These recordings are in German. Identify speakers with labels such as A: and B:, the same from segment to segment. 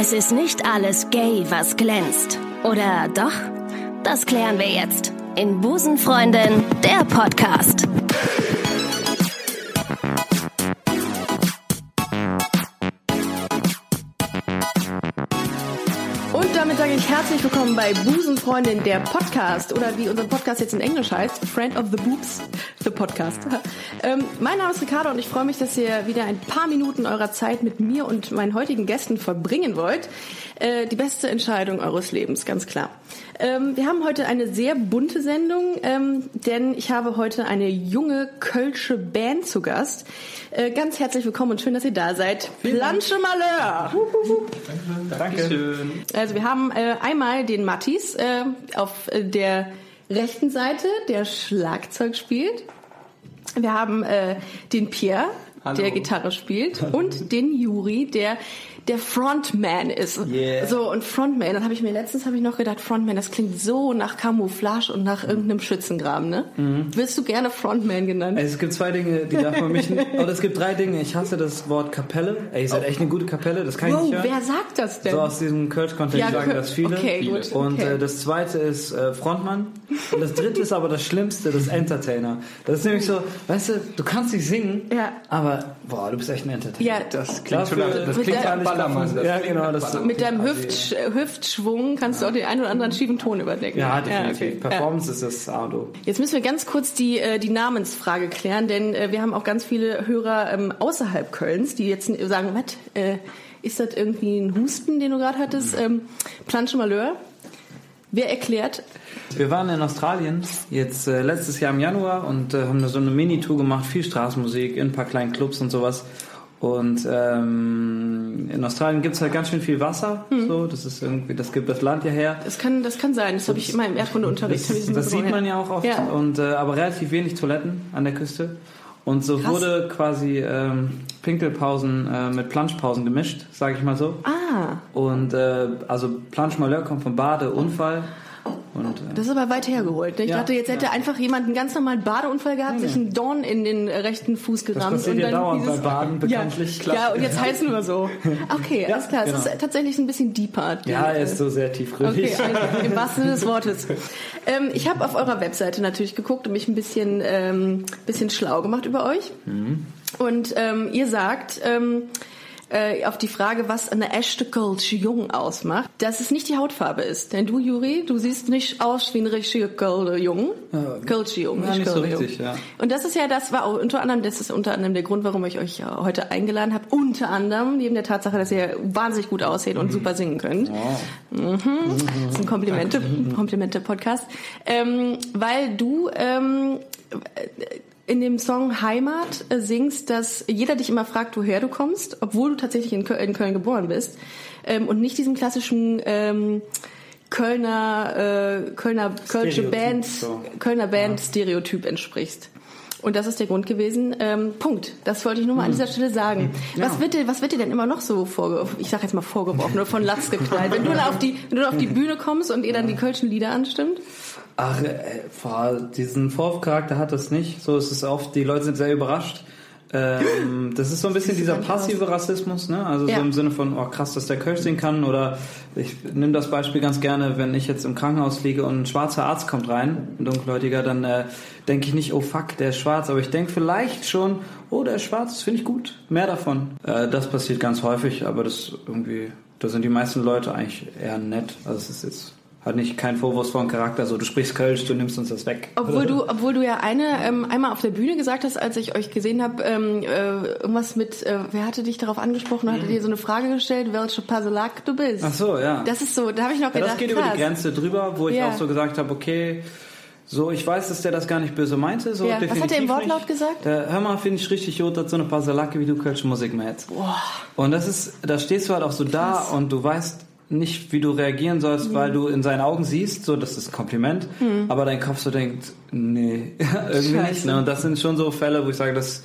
A: Es ist nicht alles gay, was glänzt. Oder doch? Das klären wir jetzt in Busenfreundin, der Podcast.
B: Und damit sage ich herzlich willkommen bei Busenfreundin, der Podcast. Oder wie unser Podcast jetzt in Englisch heißt, Friend of the Boobs, the Podcast. Ähm, mein Name ist Ricardo und ich freue mich, dass ihr wieder ein paar Minuten eurer Zeit mit mir und meinen heutigen Gästen verbringen wollt. Äh, die beste Entscheidung eures Lebens, ganz klar. Ähm, wir haben heute eine sehr bunte Sendung, ähm, denn ich habe heute eine junge kölsche Band zu Gast. Äh, ganz herzlich willkommen und schön, dass ihr da seid. Planche Malheur!
C: Dankeschön.
B: Also wir haben äh, einmal den Mattis äh, auf äh, der rechten Seite, der Schlagzeug spielt. Wir haben äh, den Pierre,
C: Hallo.
B: der Gitarre spielt, und den Juri, der der Frontman ist.
C: Yeah.
B: So und Frontman, dann habe ich mir letztens habe ich noch gedacht, Frontman, das klingt so nach Camouflage und nach irgendeinem Schützengraben, ne? Wirst du gerne Frontman genannt?
C: Es gibt zwei Dinge, die darf man mich nicht. Oder es gibt drei Dinge. Ich hasse das Wort Kapelle. Ey, ihr seid echt eine gute Kapelle, das kann ich
B: Wow,
C: nicht hören.
B: wer sagt das denn?
C: So aus diesem Kölsch-Kontext
B: Ja,
C: sagen das viele.
B: okay, gut,
C: Und
B: okay.
C: äh, das zweite ist äh, Frontmann. Und das dritte ist aber das Schlimmste, das Entertainer. Das ist nämlich so, weißt du, du kannst nicht singen,
B: Ja.
C: aber boah, du bist echt ein Entertainer.
B: Ja,
D: Das klingt schon
C: Dafür-
D: nach, das klingt nach Ballermann. Das
C: ja, genau. Das,
D: Ballermann.
B: mit deinem Hüft, Hüftschwung kannst du auch den einen oder anderen schiefen Ton überdecken.
C: ja, definitiv.
B: okay. Ja.
C: Performance ist das A und O.
B: Jetzt müssen wir ganz kurz die, äh, die Namensfrage klären, denn äh, wir haben auch ganz viele Hörer ähm, außerhalb Kölns, die jetzt sagen, was, äh, ist das irgendwie ein Husten, den du gerade hattest? Ähm, Planche Malheur. Wer erklärt?
C: Wir waren in Australien jetzt äh, letztes Jahr im Januar und äh, haben da so eine Mini-Tour gemacht, viel Straßenmusik in ein paar kleinen Clubs und sowas. Und ähm, in Australien gibt's halt ganz schön viel Wasser.
B: Hm.
C: So, das ist irgendwie, das gibt das Land ja her.
B: Das kann, das kann sein, das habe ich immer im Erdkundeunterricht.
C: Das, das sieht man ja auch oft.
B: Ja.
C: Und äh, aber relativ wenig Toiletten an der Küste. Und so
B: Krass.
C: wurde quasi ähm, Pinkelpausen äh, mit Planschpausen gemischt, sage ich mal so.
B: Ah,
C: Und äh, also Planschmalheur kommt vom Badeunfall. Und, äh,
B: das ist aber weit hergeholt. Ne? Ich
C: Ja,
B: dachte, jetzt hätte
C: ja.
B: einfach jemand einen ganz normalen Badeunfall gehabt, sich einen Dorn in den rechten Fuß
C: das
B: gerammt.
C: passiert
B: und
C: ja
B: dann
C: dauernd bei
B: dieses-
C: Baden bekanntlich.
B: Ja, ja, und jetzt heißt nur so. Okay,
C: Ja,
B: alles klar. Es
C: genau.
B: ist tatsächlich ein bisschen deeper.
C: Ja, er ist so sehr tiefgründig.
B: Okay, also im wahrsten Sinne des Wortes. Ähm, ich habe auf eurer Webseite natürlich geguckt und mich ein bisschen, ähm, bisschen schlau gemacht über euch. Und ähm, ihr sagt ähm, äh, auf die Frage, was eine echte Kölsche Jung ausmacht, dass es nicht die Hautfarbe ist. Denn du, Juri, du siehst nicht aus wie ein richtiger Kölsche Jung. Kölsche Jung,
C: Ja, nicht so
B: Kölsche Jung.
C: richtig, ja.
B: Und das ist ja das war auch unter anderem das ist unter anderem der Grund, warum ich euch ja heute eingeladen habe. Unter anderem neben der Tatsache, dass ihr wahnsinnig gut aussehen
C: Mhm.
B: und super singen könnt. Das ist ein Komplimente, Komplimente Podcast, ähm, weil du ähm, in dem Song Heimat äh, singst, dass jeder dich immer fragt, woher du kommst, obwohl du tatsächlich in Köln, geboren bist ähm, und nicht diesem klassischen ähm, Kölner äh, Kölner Kölsche Band
C: so.
B: Kölner Band Stereotyp entsprichst. Und das ist der Grund gewesen. Ähm, Punkt. Das wollte ich nur mal an dieser Stelle sagen. Was wird dir, was wird dir denn immer noch so vorgeworfen? Ich sag jetzt mal vorgeworfen, nur von Latz geknallt. Wenn du dann auf die, wenn du auf die Bühne kommst und ihr dann die kölschen Lieder anstimmt?
C: Ach, äh, diesen Vorwurfcharakter hat das nicht. So ist es oft, die Leute sind sehr überrascht. Ähm, das ist so ein bisschen dieser passive Rassismus, ne? Also
B: Ja.
C: so im Sinne von, oh krass, dass der Kölsch singen kann. Oder ich nehme das Beispiel ganz gerne, wenn ich jetzt im Krankenhaus liege und ein schwarzer Arzt kommt rein, ein dunkelhäutiger, dann äh, denke ich nicht, oh fuck, der ist schwarz. Aber ich denke vielleicht schon, oh, der ist schwarz, das finde ich gut. Mehr davon. Äh, das passiert ganz häufig, aber das irgendwie, da sind die meisten Leute eigentlich eher nett. Also es ist jetzt hat nicht keinen vorwurfsvollen Charakter, so du sprichst Kölsch, du nimmst uns das weg.
B: Obwohl du, obwohl du ja eine ähm, einmal auf der Bühne gesagt hast, als ich euch gesehen habe, ähm, äh, irgendwas mit, äh, wer hatte dich darauf angesprochen, hatte dir so eine Frage gestellt, welche Paselak du bist.
C: Ach so, ja.
B: Das ist so, da habe ich noch
C: ja,
B: gedacht,
C: das geht über
B: krass.
C: die Grenze drüber, wo ich
B: Ja.
C: auch so gesagt habe, okay, so ich weiß, dass der das gar nicht böse meinte, so
B: Ja, was hat er im Wortlaut
C: nicht.
B: gesagt?
C: Der, hör mal, finde ich richtig gut, dass so eine Paselacke wie du Kölsche Musik machst. Und das ist, da stehst du halt auch so da und du weißt nicht, wie du reagieren sollst, weil du in seinen Augen siehst, so das ist ein Kompliment, aber dein Kopf so denkt, nee, irgendwie
B: Scheiße.
C: nicht. Ne? Und das sind schon so Fälle, wo ich sage, das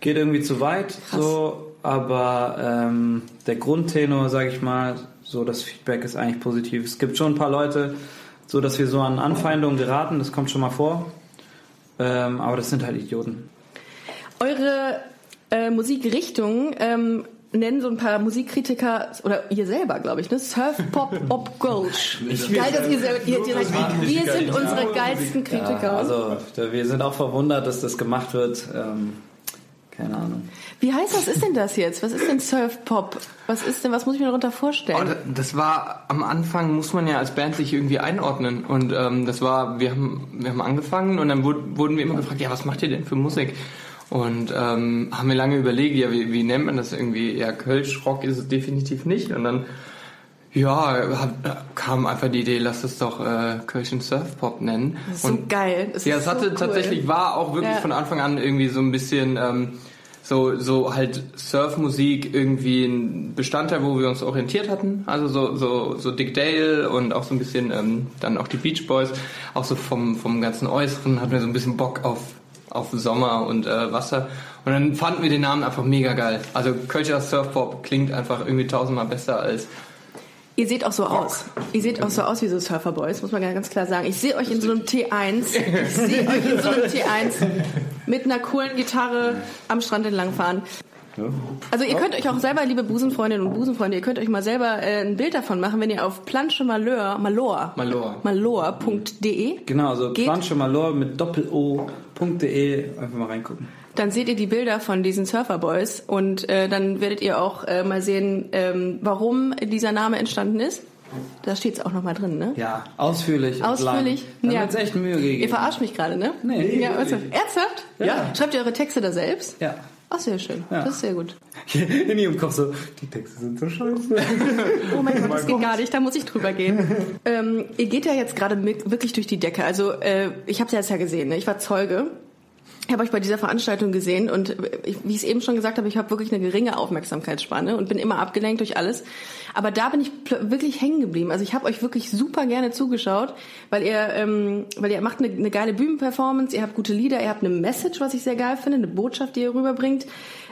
C: geht irgendwie zu weit, so, aber ähm, der Grundtenor, sage ich mal, so das Feedback ist eigentlich positiv. Es gibt schon ein paar Leute, so dass wir so an Anfeindungen geraten, das kommt schon mal vor, ähm, aber das sind halt Idioten.
B: Eure äh, Musikrichtung ähm, nennen so ein paar Musikkritiker oder ihr selber, glaube ich, ne? Surf Pop Op Gold. Geil, dass ihr selber, ihr direkt, wir sind unsere geilsten Kritiker.
C: Ja, also wir sind auch verwundert, dass das gemacht wird. Ähm, keine Ahnung.
B: Wie heißt das? Was ist denn das jetzt? Was ist denn Surf Pop? Was ist denn, was muss ich mir darunter vorstellen?
D: Oh, das war am Anfang muss man ja als Band sich irgendwie einordnen und ähm, das war wir haben wir haben angefangen und dann wurden wir immer gefragt, ja was macht ihr denn für Musik? Und ähm, haben wir lange überlegt, ja, wie, wie nennt man das irgendwie? Ja, Kölsch-Rock ist es definitiv nicht. Und dann, ja, hab, kam einfach die Idee, lass es doch äh, Kölschen Surfpop nennen.
B: Das ist so
D: und,
B: geil. Das
D: ja, es hatte
B: so cool.
D: tatsächlich, war auch wirklich
B: Ja.
D: von Anfang an irgendwie so ein bisschen... Ähm, so, so halt Surfmusik irgendwie ein Bestandteil, wo wir uns orientiert hatten. Also so, so, so Dick Dale und auch so ein bisschen ähm, dann auch die Beach Boys. Auch so vom, vom ganzen Äußeren hatten wir so ein bisschen Bock auf, auf Sommer und äh, Wasser. Und dann fanden wir den Namen einfach mega geil. Also Kölscher Surfpop klingt einfach irgendwie tausendmal besser als
B: Ihr seht auch so aus. Ihr seht auch so aus wie so Surferboys, muss man ganz klar sagen. Ich sehe euch in so einem T1. Ich sehe euch in so einem T1 mit einer coolen Gitarre am Strand entlangfahren. Also ihr könnt euch auch selber, liebe Busenfreundinnen und Busenfreunde, ihr könnt euch mal selber äh, ein Bild davon machen, wenn ihr auf Planche Malheur, Malor,
D: Malor.
B: malor.de
C: Genau, also
B: Geht.
C: Planche Malor mit Doppel-O.de einfach mal reingucken.
B: dann seht ihr die Bilder von diesen Surferboys und äh, dann werdet ihr auch äh, mal sehen, ähm, warum dieser Name entstanden ist. Da steht es auch nochmal drin, ne?
C: Ja, ausführlich.
B: Ausführlich?
C: Da
B: Ja.
C: wird's echt Mühe gegeben.
B: Ihr verarscht mich gerade, ne?
C: Nee,
B: Ja, ernsthaft? ernsthaft?
C: Ja.
B: Schreibt ihr eure Texte da selbst?
C: Ja.
B: Ach, sehr schön.
C: Ja.
B: Das ist sehr gut.
C: In ihrem Kopf so, die Texte sind so scheiße.
B: Oh mein Gott, das geht gar nicht, da muss ich drüber gehen. ähm, ihr geht ja jetzt gerade wirklich durch die Decke. Also, äh, ich habe es ja jetzt ja gesehen, ne? ich war Zeuge. Ich habe euch bei dieser Veranstaltung gesehen und wie ich es eben schon gesagt habe, ich habe wirklich eine geringe Aufmerksamkeitsspanne und bin immer abgelenkt durch alles. Aber da bin ich wirklich hängen geblieben. Also ich habe euch wirklich super gerne zugeschaut, weil ihr, ähm, weil ihr macht eine, eine geile Bühnenperformance, ihr habt gute Lieder, ihr habt eine Message, was ich sehr geil finde, eine Botschaft, die ihr rüberbringt.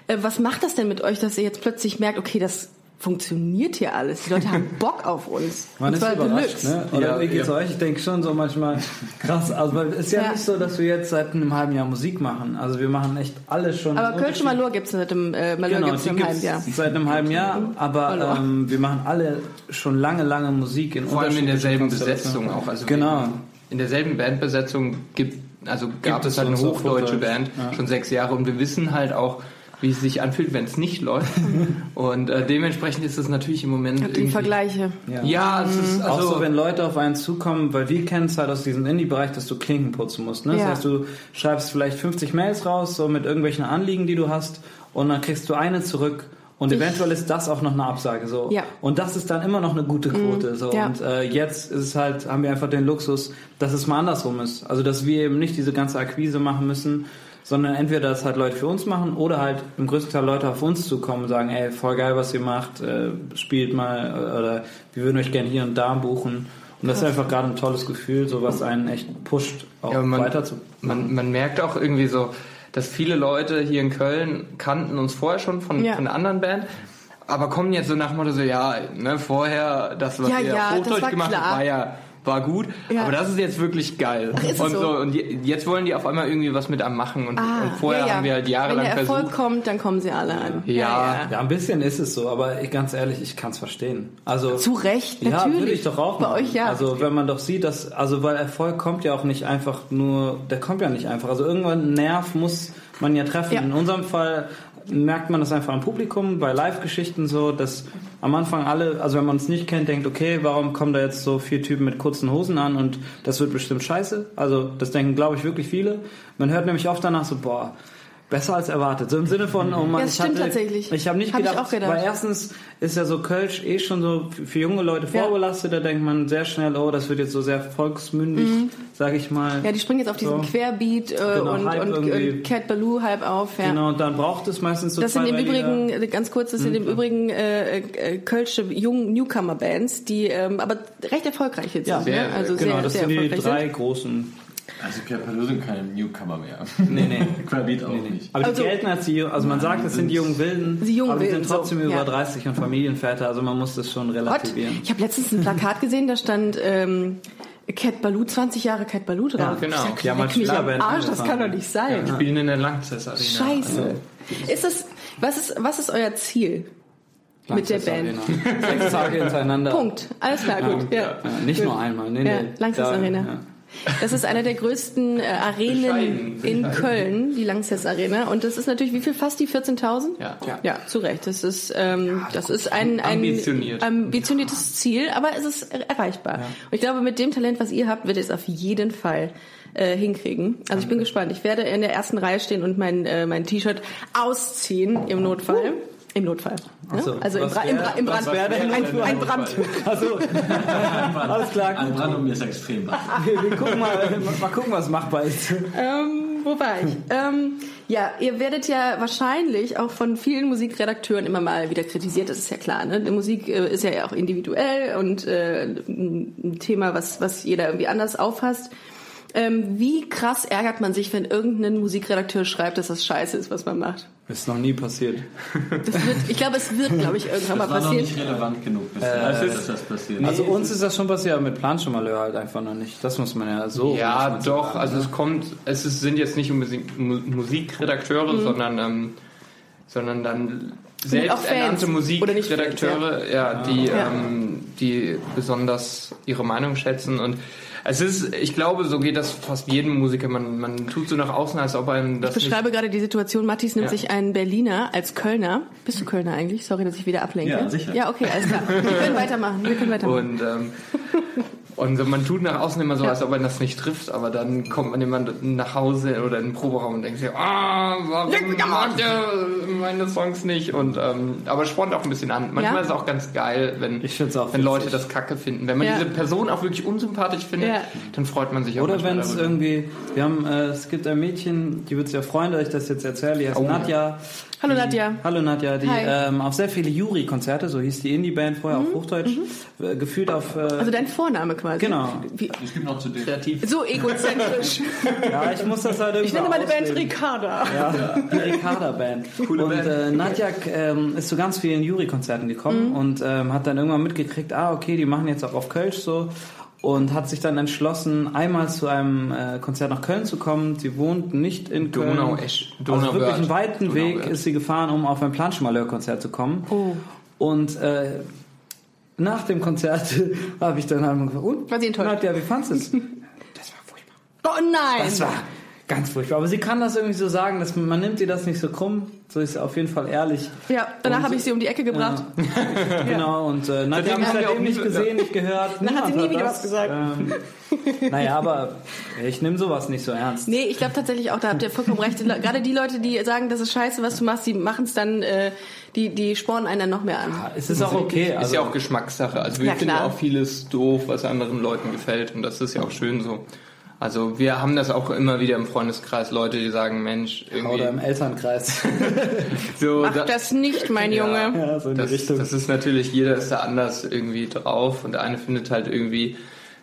B: Äh, was macht das denn mit euch, dass ihr jetzt plötzlich merkt, okay, das funktioniert hier alles. Die Leute haben Bock auf uns.
C: Man ist überrascht, ne? Oder
D: Ja,
C: wie geht's
D: ja.
C: euch? Ich denke schon so manchmal krass. Also weil es ist ja,
B: Ja.
C: nicht so, dass wir jetzt seit einem halben Jahr Musik machen. Also wir machen echt alles schon.
B: Aber Kölsch und Malur gibt's seit dem äh, Malur
C: Genau,
B: gibt's
C: gibt's
B: halben Jahr.
C: seit einem halben Jahr, aber ähm, wir machen alle schon lange, lange Musik in
D: vor allem in derselben. Besetzung auch. Also
C: Genau.
D: In derselben Bandbesetzung gibt, also gab
C: Gibt
D: es halt eine hochdeutsche
C: Hochdeutsch,
D: Band
C: ja.
D: schon sechs Jahre und wir wissen halt auch, wie es sich anfühlt, wenn es nicht läuft. und äh, dementsprechend ist es natürlich im Moment
B: Die
D: irgendwie-
B: Vergleiche.
D: Ja, es ist
C: Auch
D: also
C: so, wenn Leute auf einen zukommen, weil wir kennen es halt aus diesem Indie-Bereich, dass du Klinken putzen musst. Ne?
B: Ja.
C: Das heißt, du schreibst vielleicht 50 Mails raus, so mit irgendwelchen Anliegen, die du hast, und dann kriegst du eine zurück. Und
B: Ich-
C: eventuell ist das auch noch eine Absage so.
B: Ja.
C: Und das ist dann immer noch eine gute Quote. So.
B: ja.
C: Und äh, jetzt ist es halt, haben wir einfach den Luxus, dass es mal andersrum ist. Also dass wir eben nicht diese ganze Akquise machen müssen, sondern entweder das halt Leute für uns machen oder halt im größten Teil Leute auf uns zukommen und sagen, ey, voll geil, was ihr macht, äh, spielt mal oder wir würden euch gerne hier und da buchen. Und das ist einfach gerade ein tolles Gefühl, so was einen echt pusht, auch
D: Ja, man-
C: weiter zu
D: man, man merkt auch irgendwie so, dass viele Leute hier in Köln kannten uns vorher schon von,
B: Ja.
D: von einer anderen Band. Aber kommen jetzt so nach dem Motto so, ja, ne, vorher, das, was
B: Ja,
D: ihr
B: ja,
D: Hochdeutsch gemacht habt, war ja war gut,
B: Ja.
D: aber das ist jetzt wirklich geil.
B: Ach, ist es
D: und
B: so?
D: und je- jetzt wollen die auf einmal irgendwie was mit am machen und,
B: Ah,
D: und vorher
B: ja, ja.
D: haben wir halt jahrelang
B: Wenn der Erfolg
D: versucht.
B: kommt, dann kommen sie alle an.
D: Ja.
C: Ja, ein bisschen ist es so, aber ich, ganz ehrlich, ich kann es verstehen. Also
B: Zu Recht,
C: Ja,
B: natürlich.
C: würde ich doch auch
B: Bei
C: machen.
B: euch ja.
C: Also wenn man doch sieht, dass, also weil Erfolg kommt ja auch nicht einfach nur, der kommt ja nicht einfach. Also irgendwann einen Nerv muss man ja treffen.
B: Ja.
C: In unserem Fall merkt man das einfach am Publikum, bei Live-Geschichten so, dass am Anfang alle, also wenn man es nicht kennt, denkt, okay, warum kommen da jetzt so vier Typen mit kurzen Hosen an und das wird bestimmt scheiße. Also das denken, glaube ich, wirklich viele. Man hört nämlich oft danach so, boah, besser als erwartet. So im Sinne von, oh Mann,
B: Ja, das
C: ich
B: stimmt
C: hatte,
B: tatsächlich.
C: ich habe nicht
B: Hab
C: gedacht,
B: auch gedacht.
C: weil erstens ist ja so Kölsch eh schon so für junge Leute
B: Ja.
C: vorbelastet, da denkt man sehr schnell, oh, das wird jetzt so sehr volksmündig, sag ich mal.
B: Mhm. Ja, die springen jetzt auf diesen
C: So.
B: Querbeat äh,
C: Genau,
B: und,
C: Hype
B: und,
C: irgendwie.
B: und Cat Baloo halb auf. Ja.
C: Genau, und dann braucht es meistens so
B: Das sind im. Übrigen, äh, ganz kurz, das sind im Übrigen äh, äh, kölsche jungen Newcomer-Bands, die ähm, aber recht erfolgreich jetzt
C: Ja,
B: sind.
D: sehr,
B: ne? Also
C: genau,
B: sehr,
C: das
B: sehr
C: sind die drei
B: sind.
C: großen.
E: Also Kerpalo sind keine Newcomer mehr.
C: Nee, nee.
E: Querbeat auch
C: Nee, nee.
E: nicht.
C: Aber
B: Also-
C: die gelten als die, also man sagt, das sind die jungen Wilden,
B: Die jungen
C: aber die sind
B: Wilden, so,
C: trotzdem über
B: ja.
C: 30 und Familienväter, also man muss das schon
B: Gott,
C: relativieren.
B: ich habe letztens ein Plakat gesehen, da stand ähm, Cat Baloo, 20 Jahre Cat Baloo drauf.
C: Ja,
D: genau.
B: Ich sag,
C: Die haben
B: leck
C: als
B: mich am Arsch, das kann doch nicht sein.
D: Spielen in der Langzess Arena.
B: Scheiße. Ist es, was ist, was ist euer Ziel? Mit der Band.
C: Sechs Tage hintereinander.
B: Punkt. Alles klar, gut. Ja.
C: Ja, nicht nur einmal. Nee,
B: Ja,
C: nee.
B: Langsess
C: Da-
B: Arena.
C: Ja.
B: Das ist eine der größten äh, Arenen
D: Bescheiden,
B: in
D: bescheiden.
B: Köln, die Langsess Arena. Und das ist natürlich, wie viel? Fast die 14.000?
D: Ja.
B: Ja, zu Recht. Das ist, ähm, das ist ein, ein
D: Ambitioniert.
B: ambitioniertes Ziel, aber es ist er- erreichbar. Und ich glaube, mit dem Talent, was ihr habt, wird ihr es auf jeden Fall äh, hinkriegen. Also ich bin gespannt. Ich werde in der ersten Reihe stehen und mein, äh, mein T-Shirt ausziehen im Notfall. Im Notfall. Ne?
C: so,
B: also im,
C: was
B: Bra im,
C: wär-
B: Bra im
C: was
B: Brand.
C: wär
B: ein, ein
C: ein
B: Brand.
C: Also, alles klar.
E: Ein Brand um mir ist extrem.
C: Wir, wir gucken mal, mal gucken, was machbar ist.
B: Ähm, wo war ich? ähm, ja, ihr werdet ja wahrscheinlich auch von vielen Musikredakteuren immer mal wieder kritisiert, das ist ja klar. Ne? Die Musik äh, ist ja auch individuell und äh, ein Thema, was, was jeder irgendwie anders auffasst. Ähm, wie krass ärgert man sich, wenn irgendein Musikredakteur schreibt, dass das scheiße ist, was man macht?
C: Ist noch nie passiert.
B: Das wird, ich glaube, es wird, glaube ich, irgendwann mal
E: Das war noch
B: passieren.
E: nicht relevant genug, bis dass das passiert.
C: Also uns ist das schon passiert, aber mit Planschmalheur halt einfach noch nicht. Das muss man ja so.
D: Ja, doch.
C: sagen,
D: Also
C: ne?
D: es kommt, es ist, sind jetzt nicht Musikredakteure,
B: Mhm.
D: sondern ähm, sondern dann selbsternannte
B: Fans,
D: Musikredakteure, ja, die
B: Ja.
D: ähm, die besonders ihre Meinung schätzen und es ist, ich glaube, so geht das fast jedem Musiker. Man, man tut so nach außen, als ob einem das
B: Ich beschreibe gerade die Situation. Matthias nimmt
D: Ja.
B: sich einen Berliner als Kölner. Bist du Kölner eigentlich? Sorry, dass ich wieder ablenke.
E: Ja, sicher.
B: Ja, okay, alles klar. Wir können weitermachen. Wir können weitermachen.
D: Und ähm, und so, man tut nach außen immer so,
B: Ja.
D: als ob man das nicht trifft, aber dann kommt man immer nach Hause oder in den Proberaum und denkt sich, ah, warum mag der meine Songs nicht? Und ähm, aber spornt auch ein bisschen an. Manchmal
B: Ja.
D: ist es auch ganz geil, wenn,
C: Ich find's auch
D: wenn Leute das Kacke finden. Wenn man
B: Ja.
D: diese Person auch wirklich unsympathisch findet,
B: Ja.
D: dann freut man sich auch
C: Oder wenn es irgendwie, wir haben, äh, es gibt ein Mädchen, die wird sich ja freuen, dass ich das jetzt erzähle, die heißt
D: Oh.
C: Nadja.
B: Hallo,
C: die,
B: Nadja.
C: Hallo Nadja, die ähm, auf sehr viele Jury-Konzerte, so hieß die Indie-Band vorher auf Hochdeutsch, äh, gefühlt auf, äh,
B: Mhm. Also dein Vorname quasi.
C: Genau.
B: Wie,
E: Es gibt noch zu dem.
D: kreativ.
B: so egozentrisch.
C: ja, ich muss das halt irgendwie
B: Ich nenne meine Band
C: ausleben.
B: Ricarda.
C: Ja, die Ricarda Band.
D: Coole
C: und
D: Band.
C: Äh, Nadja ähm, ist zu ganz vielen Jury-Konzerten gekommen
B: Mhm.
C: und ähm, hat dann irgendwann mitgekriegt, ah okay, die machen jetzt auch auf Kölsch so und hat sich dann entschlossen, einmal zu einem äh, Konzert nach Köln zu kommen. Sie wohnt nicht in Köln.
D: Donau-Esch.
C: also wirklich
D: Donauwörth.
C: einen weiten Weg
D: Donauwörth.
C: ist sie gefahren, um auf ein Planschmalheur-Konzert zu kommen.
B: Oh.
C: Und äh, nach dem Konzert habe ich dann einmal gefragt, und?
B: War sie enttäuscht?
C: Nadja, wie fandest du es? Das war furchtbar.
B: Oh nein.
C: Das war ganz furchtbar. Aber sie kann das irgendwie so sagen, dass man, nimmt ihr das nicht so krumm. So ist sie auf jeden Fall ehrlich.
B: ja, danach habe ich sie um die Ecke gebracht.
C: Genau, und äh,
D: Seitdem
C: habe ich
D: haben wir
C: seitdem
D: auch
C: nicht gesehen, nicht gehört.
B: Dann hat sie nie wieder
C: das.
B: was gesagt.
C: Ähm, naja, aber ich nehme sowas nicht so ernst.
B: Nee, ich glaube tatsächlich auch, da habt ihr vollkommen recht. Gerade die Leute, die sagen, das ist scheiße, was du machst, die machen es dann, äh, die, die spornen einen dann noch mehr an.
C: Es ist auch okay.
D: ist
C: Also,
D: ja auch Geschmackssache. Also wir
B: Ja,
D: finden auch vieles doof, was anderen Leuten gefällt und das ist ja auch schön so. Also wir haben das auch immer wieder im Freundeskreis, Leute, die sagen, Mensch, irgendwie
C: oder im Elternkreis.
D: so
B: Mach
D: da-
B: das nicht, mein Junge.
C: ja, so in die
D: das,
C: Richtung.
D: das ist natürlich, jeder ist da anders irgendwie drauf und der eine findet halt irgendwie,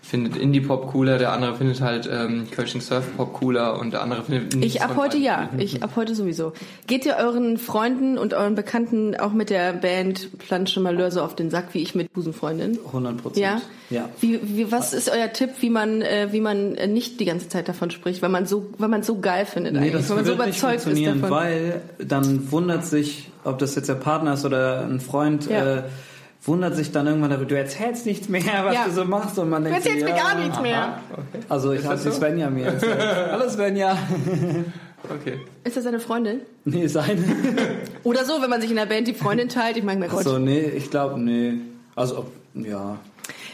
D: findet Indie-Pop cooler, der andere findet halt ähm, Kölschen Surf-Pop cooler und der andere findet nichts
B: Ich ab heute ja. Ich ab heute sowieso. Geht ihr euren Freunden und euren Bekannten auch mit der Band Planche Malheur so auf den Sack, wie ich mit Busenfreundin?
C: 100 Prozent.
B: Ja?
C: Ja.
B: Wie, wie, was ist euer Tipp, wie man, äh, wie man nicht die ganze Zeit davon spricht, weil man so, weil man so geil findet
C: Nee,
B: eigentlich,
C: das
B: weil man so
C: wird nicht
B: überzeugt ist
C: funktionieren,
B: davon.
C: weil dann wundert sich, ob das jetzt der Partner ist oder ein Freund,
B: Ja.
C: äh, wundert sich dann irgendwann darüber, du erzählst nichts mehr, was
B: Ja.
C: du so machst und man
B: Du
C: denkt,
B: erzählst
C: so,
B: mir
C: ja,
B: gar nichts mehr.
C: Also ich habe
D: das
C: die
D: so?
C: Svenja mir erzählt. Hallo Svenja.
D: Okay.
B: Ist das eine Freundin?
C: Nee, seine.
B: Oder so, wenn man sich in der Band die Freundin teilt, ich meine, mein Gott.
C: So, nee, ich glaube, nee. Also, ob- ja.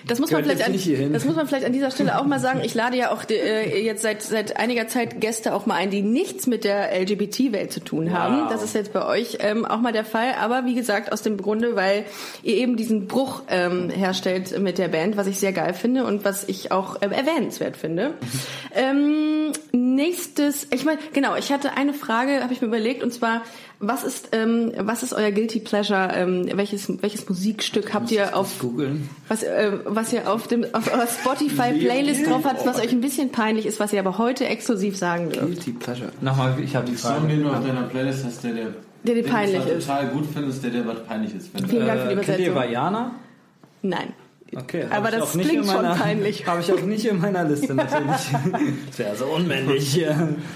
B: Das muss man vielleicht an, das muss man vielleicht an dieser Stelle auch mal sagen. Ich lade ja auch äh, jetzt seit seit einiger Zeit Gäste auch mal ein, die nichts mit der LGBT-Welt zu tun haben.
C: Wow.
B: Das ist jetzt bei euch ähm, auch mal der Fall. Aber wie gesagt aus dem Grunde, weil ihr eben diesen Bruch ähm, herstellt mit der Band, was ich sehr geil finde und was ich auch ähm, erwähnenswert finde. ähm, nächstes, ich meine, genau, ich hatte eine Frage, habe ich mir überlegt, und zwar was ist ähm, was ist euer guilty pleasure? Ähm, welches welches Musikstück habt ihr auf
C: Googeln.
B: was, äh, was ihr auf, dem, auf eurer Spotify-Playlist drauf habt, was euch ein bisschen peinlich ist, was ihr aber heute exklusiv sagen dürft.
C: Guilty Pleasure. Nochmal, ich habe die
E: Song,
C: Frage.
E: den du auf deiner Playlist hast, der, der,
B: Der dir peinlich ist.
E: total gut findest, der dir was peinlich ist.
B: Vielen Dank für die
C: Äh, kennt ihr
B: Übersetzung.
C: Vajana?
B: Nein.
C: Okay,
B: Aber das klingt
C: in
B: schon
C: meiner-
B: peinlich.
C: Habe ich auch nicht in meiner Liste natürlich. das wäre so unmännlich. Ja.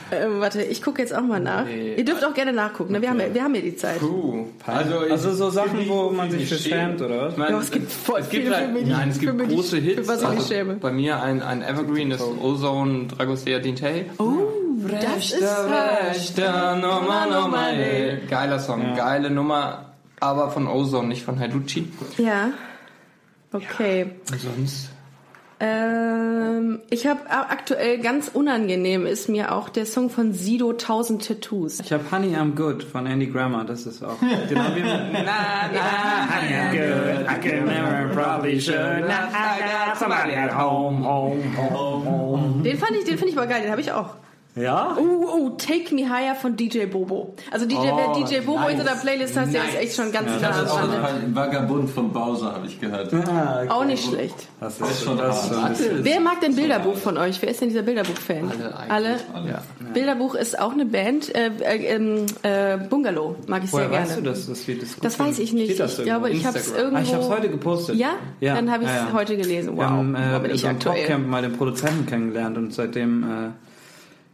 B: Äh, warte, ich gucke jetzt auch mal nach.
D: Nee.
B: Ihr dürft auch gerne nachgucken, ne? wir, haben ja, wir haben ja die Zeit.
D: Puh. Also,
C: Also so Sachen, wo man sich für schämt, oder was?
D: Ich meine,
B: Ja, es gibt voll
D: es gibt
B: viele,
D: halt,
B: mich-
D: Nein, es gibt
B: mich-
D: große Hits.
B: für was ich mich
D: also
B: schäme.
D: Bei mir ein, ein Evergreen ist Ozone Dragostea Dintei.
B: Oh, das ist.
D: Rechter Nummer, Nummer. Geiler Song, geile Nummer, aber von Ozone, nicht von Haiducci.
B: Ja. Okay.
D: Sonst.
B: Ähm, ich habe aktuell ganz unangenehm ist mir auch der Song von Sido 1000 Tattoos.
C: Ich habe Honey I'm Good von Andy Grammer, das ist auch. Den haben wir na, na, Honey I'm Good, I can never probably should. Na, I got somebody at home, home, home, home.
B: Den fand ich, den finde ich aber geil, den habe ich auch.
C: Ja?
B: Oh, oh, Take Me Higher von DJ Bobo. Also DJ,
D: Oh,
B: wer DJ Bobo in seiner Playlist hat, der ist echt schon ganz
E: Das
B: nah
E: ist auch ein Vagabund von Bowser, habe ich gehört.
C: Ah, okay.
B: Auch nicht schlecht.
C: Das
E: Das
C: ist
E: schon
C: das ist
E: hart.
C: bisschen.
B: Wer mag denn Bilderbuch von euch? Wer ist denn dieser Bilderbuch-Fan?
D: Alle eigentlich.
B: Alle?
D: Ja.
B: Bilderbuch ist auch eine Band. Äh, äh, ähm, äh, Bungalow mag ich
C: Woher
B: sehr gerne.
C: weißt du, dass das Lied ist? gut
B: Das weiß ich
C: Steht
B: nicht.
C: das
B: Ich glaube, ich habe es irgendwo.
C: Ah, ich habe es heute gepostet.
B: Ja?
C: ja.
B: Dann habe ich es
C: ja, ja.
B: heute gelesen. Wow,
C: Wir haben
B: bin
C: äh,
B: ich
C: so im
B: aktuell.
C: Popcamp mal den Produzenten kennengelernt und seitdem äh,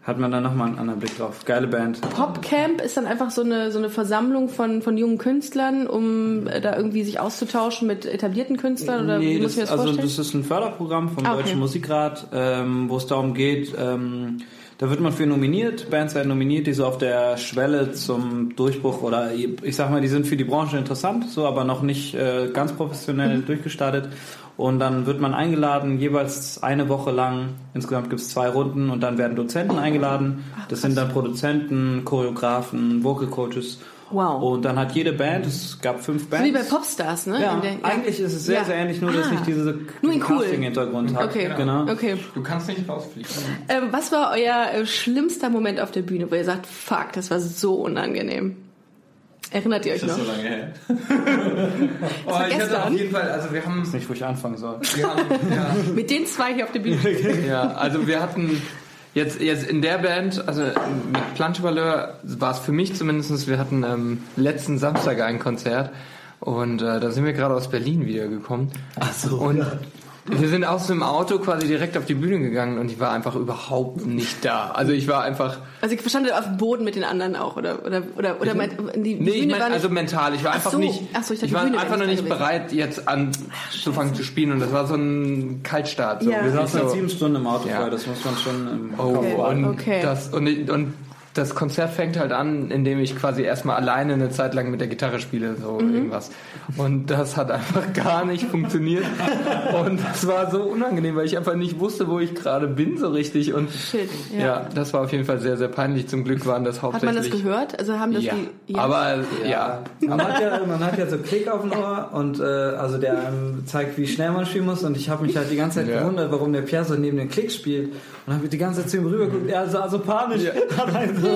C: hat man da nochmal einen anderen Blick drauf. Geile Band.
B: Popcamp ist dann einfach so eine, so eine Versammlung von, von jungen Künstlern, um äh, da irgendwie sich auszutauschen mit etablierten Künstlern? Oder ich mir das
C: also das ist ein Förderprogramm vom
B: Ah, okay.
C: Deutschen Musikrat, ähm, wo es darum geht, ähm, da wird man für nominiert, Bands werden nominiert, die so auf der Schwelle zum Durchbruch oder ich sag mal, die sind für die Branche interessant, so aber noch nicht äh, ganz professionell
B: Mhm.
C: durchgestartet. Und dann wird man eingeladen, jeweils eine Woche lang. Insgesamt gibt es zwei Runden und dann werden Dozenten eingeladen. Das sind dann Produzenten, Choreografen, Vocal Coaches.
B: Wow.
C: Und dann hat jede Band, es gab fünf
B: so
C: Bands.
B: wie bei Popstars, ne?
C: Ja,
B: der-
C: eigentlich ist es sehr,
B: Ja.
C: sehr ähnlich, nur dass
B: Ah.
C: ich diese
B: Nur in cool.
C: Casting-Hintergrund habe.
B: Okay,
C: Genau.
B: okay.
D: Du kannst nicht rausfliegen.
B: Ähm, was war euer äh, schlimmster Moment auf der Bühne, wo ihr sagt, fuck, das war so unangenehm? Erinnert ihr euch
E: Das ist
B: noch?
E: so lange her.
D: Oh, ich hatte
B: gestern?
D: auf jeden Fall, also wir haben,
C: Nicht, wo ich anfangen soll.
D: wir haben ja,
B: Mit den zwei hier auf der Bühne.
D: Ja, also wir hatten jetzt, jetzt in der Band, also mit Planche Balleur war es für mich zumindest, wir hatten ähm, letzten Samstag ein Konzert und äh, da sind wir gerade aus Berlin wiedergekommen. Ach so. Und wir sind aus dem Auto quasi direkt auf die Bühne gegangen und ich war einfach überhaupt nicht da. Also ich war einfach,
B: Also ich verstand auf dem Boden mit den anderen auch, oder? Oder, oder, oder mein, die, die
D: nee, ich
B: Bühne
D: mein,
B: war nicht,
D: also mental, ich war
B: Ach
D: einfach
B: so.
D: nicht,
B: Ach so, ich
D: ich war einfach noch
B: nicht
D: bereit, jetzt anzufangen zu spielen und das war so ein Kaltstart. So.
B: Ja.
C: Wir saßen
D: so,
C: jetzt sieben Stunden im Auto
D: Ja.
C: vorher, das muss man schon im
D: Oh,
C: behalten.
D: und,
B: okay.
D: Das, und, ich- und das Konzert fängt halt an, indem ich quasi erstmal alleine eine Zeit lang mit der Gitarre spiele, so
B: Mhm.
D: irgendwas. Und das hat einfach gar nicht funktioniert. Und das war so unangenehm, weil ich einfach nicht wusste, wo ich gerade bin so richtig. Und
B: Shit, ja.
D: ja. das war auf jeden Fall sehr, sehr peinlich. Zum Glück waren das
B: Hat man
D: hauptsächlich.
B: das gehört? Also haben das
D: Ja.
B: die. Ja.
D: Aber ja.
C: Man hat ja, man hat ja so Klick auf dem Ohr und äh, also der einem zeigt, wie schnell man spielen muss und ich habe mich halt die ganze Zeit
D: Ja.
C: gewundert, warum der Pierre so neben dem Klick spielt und habe die ganze Zeit zu ihm rüber geguckt, er sah so panisch. Hat einen so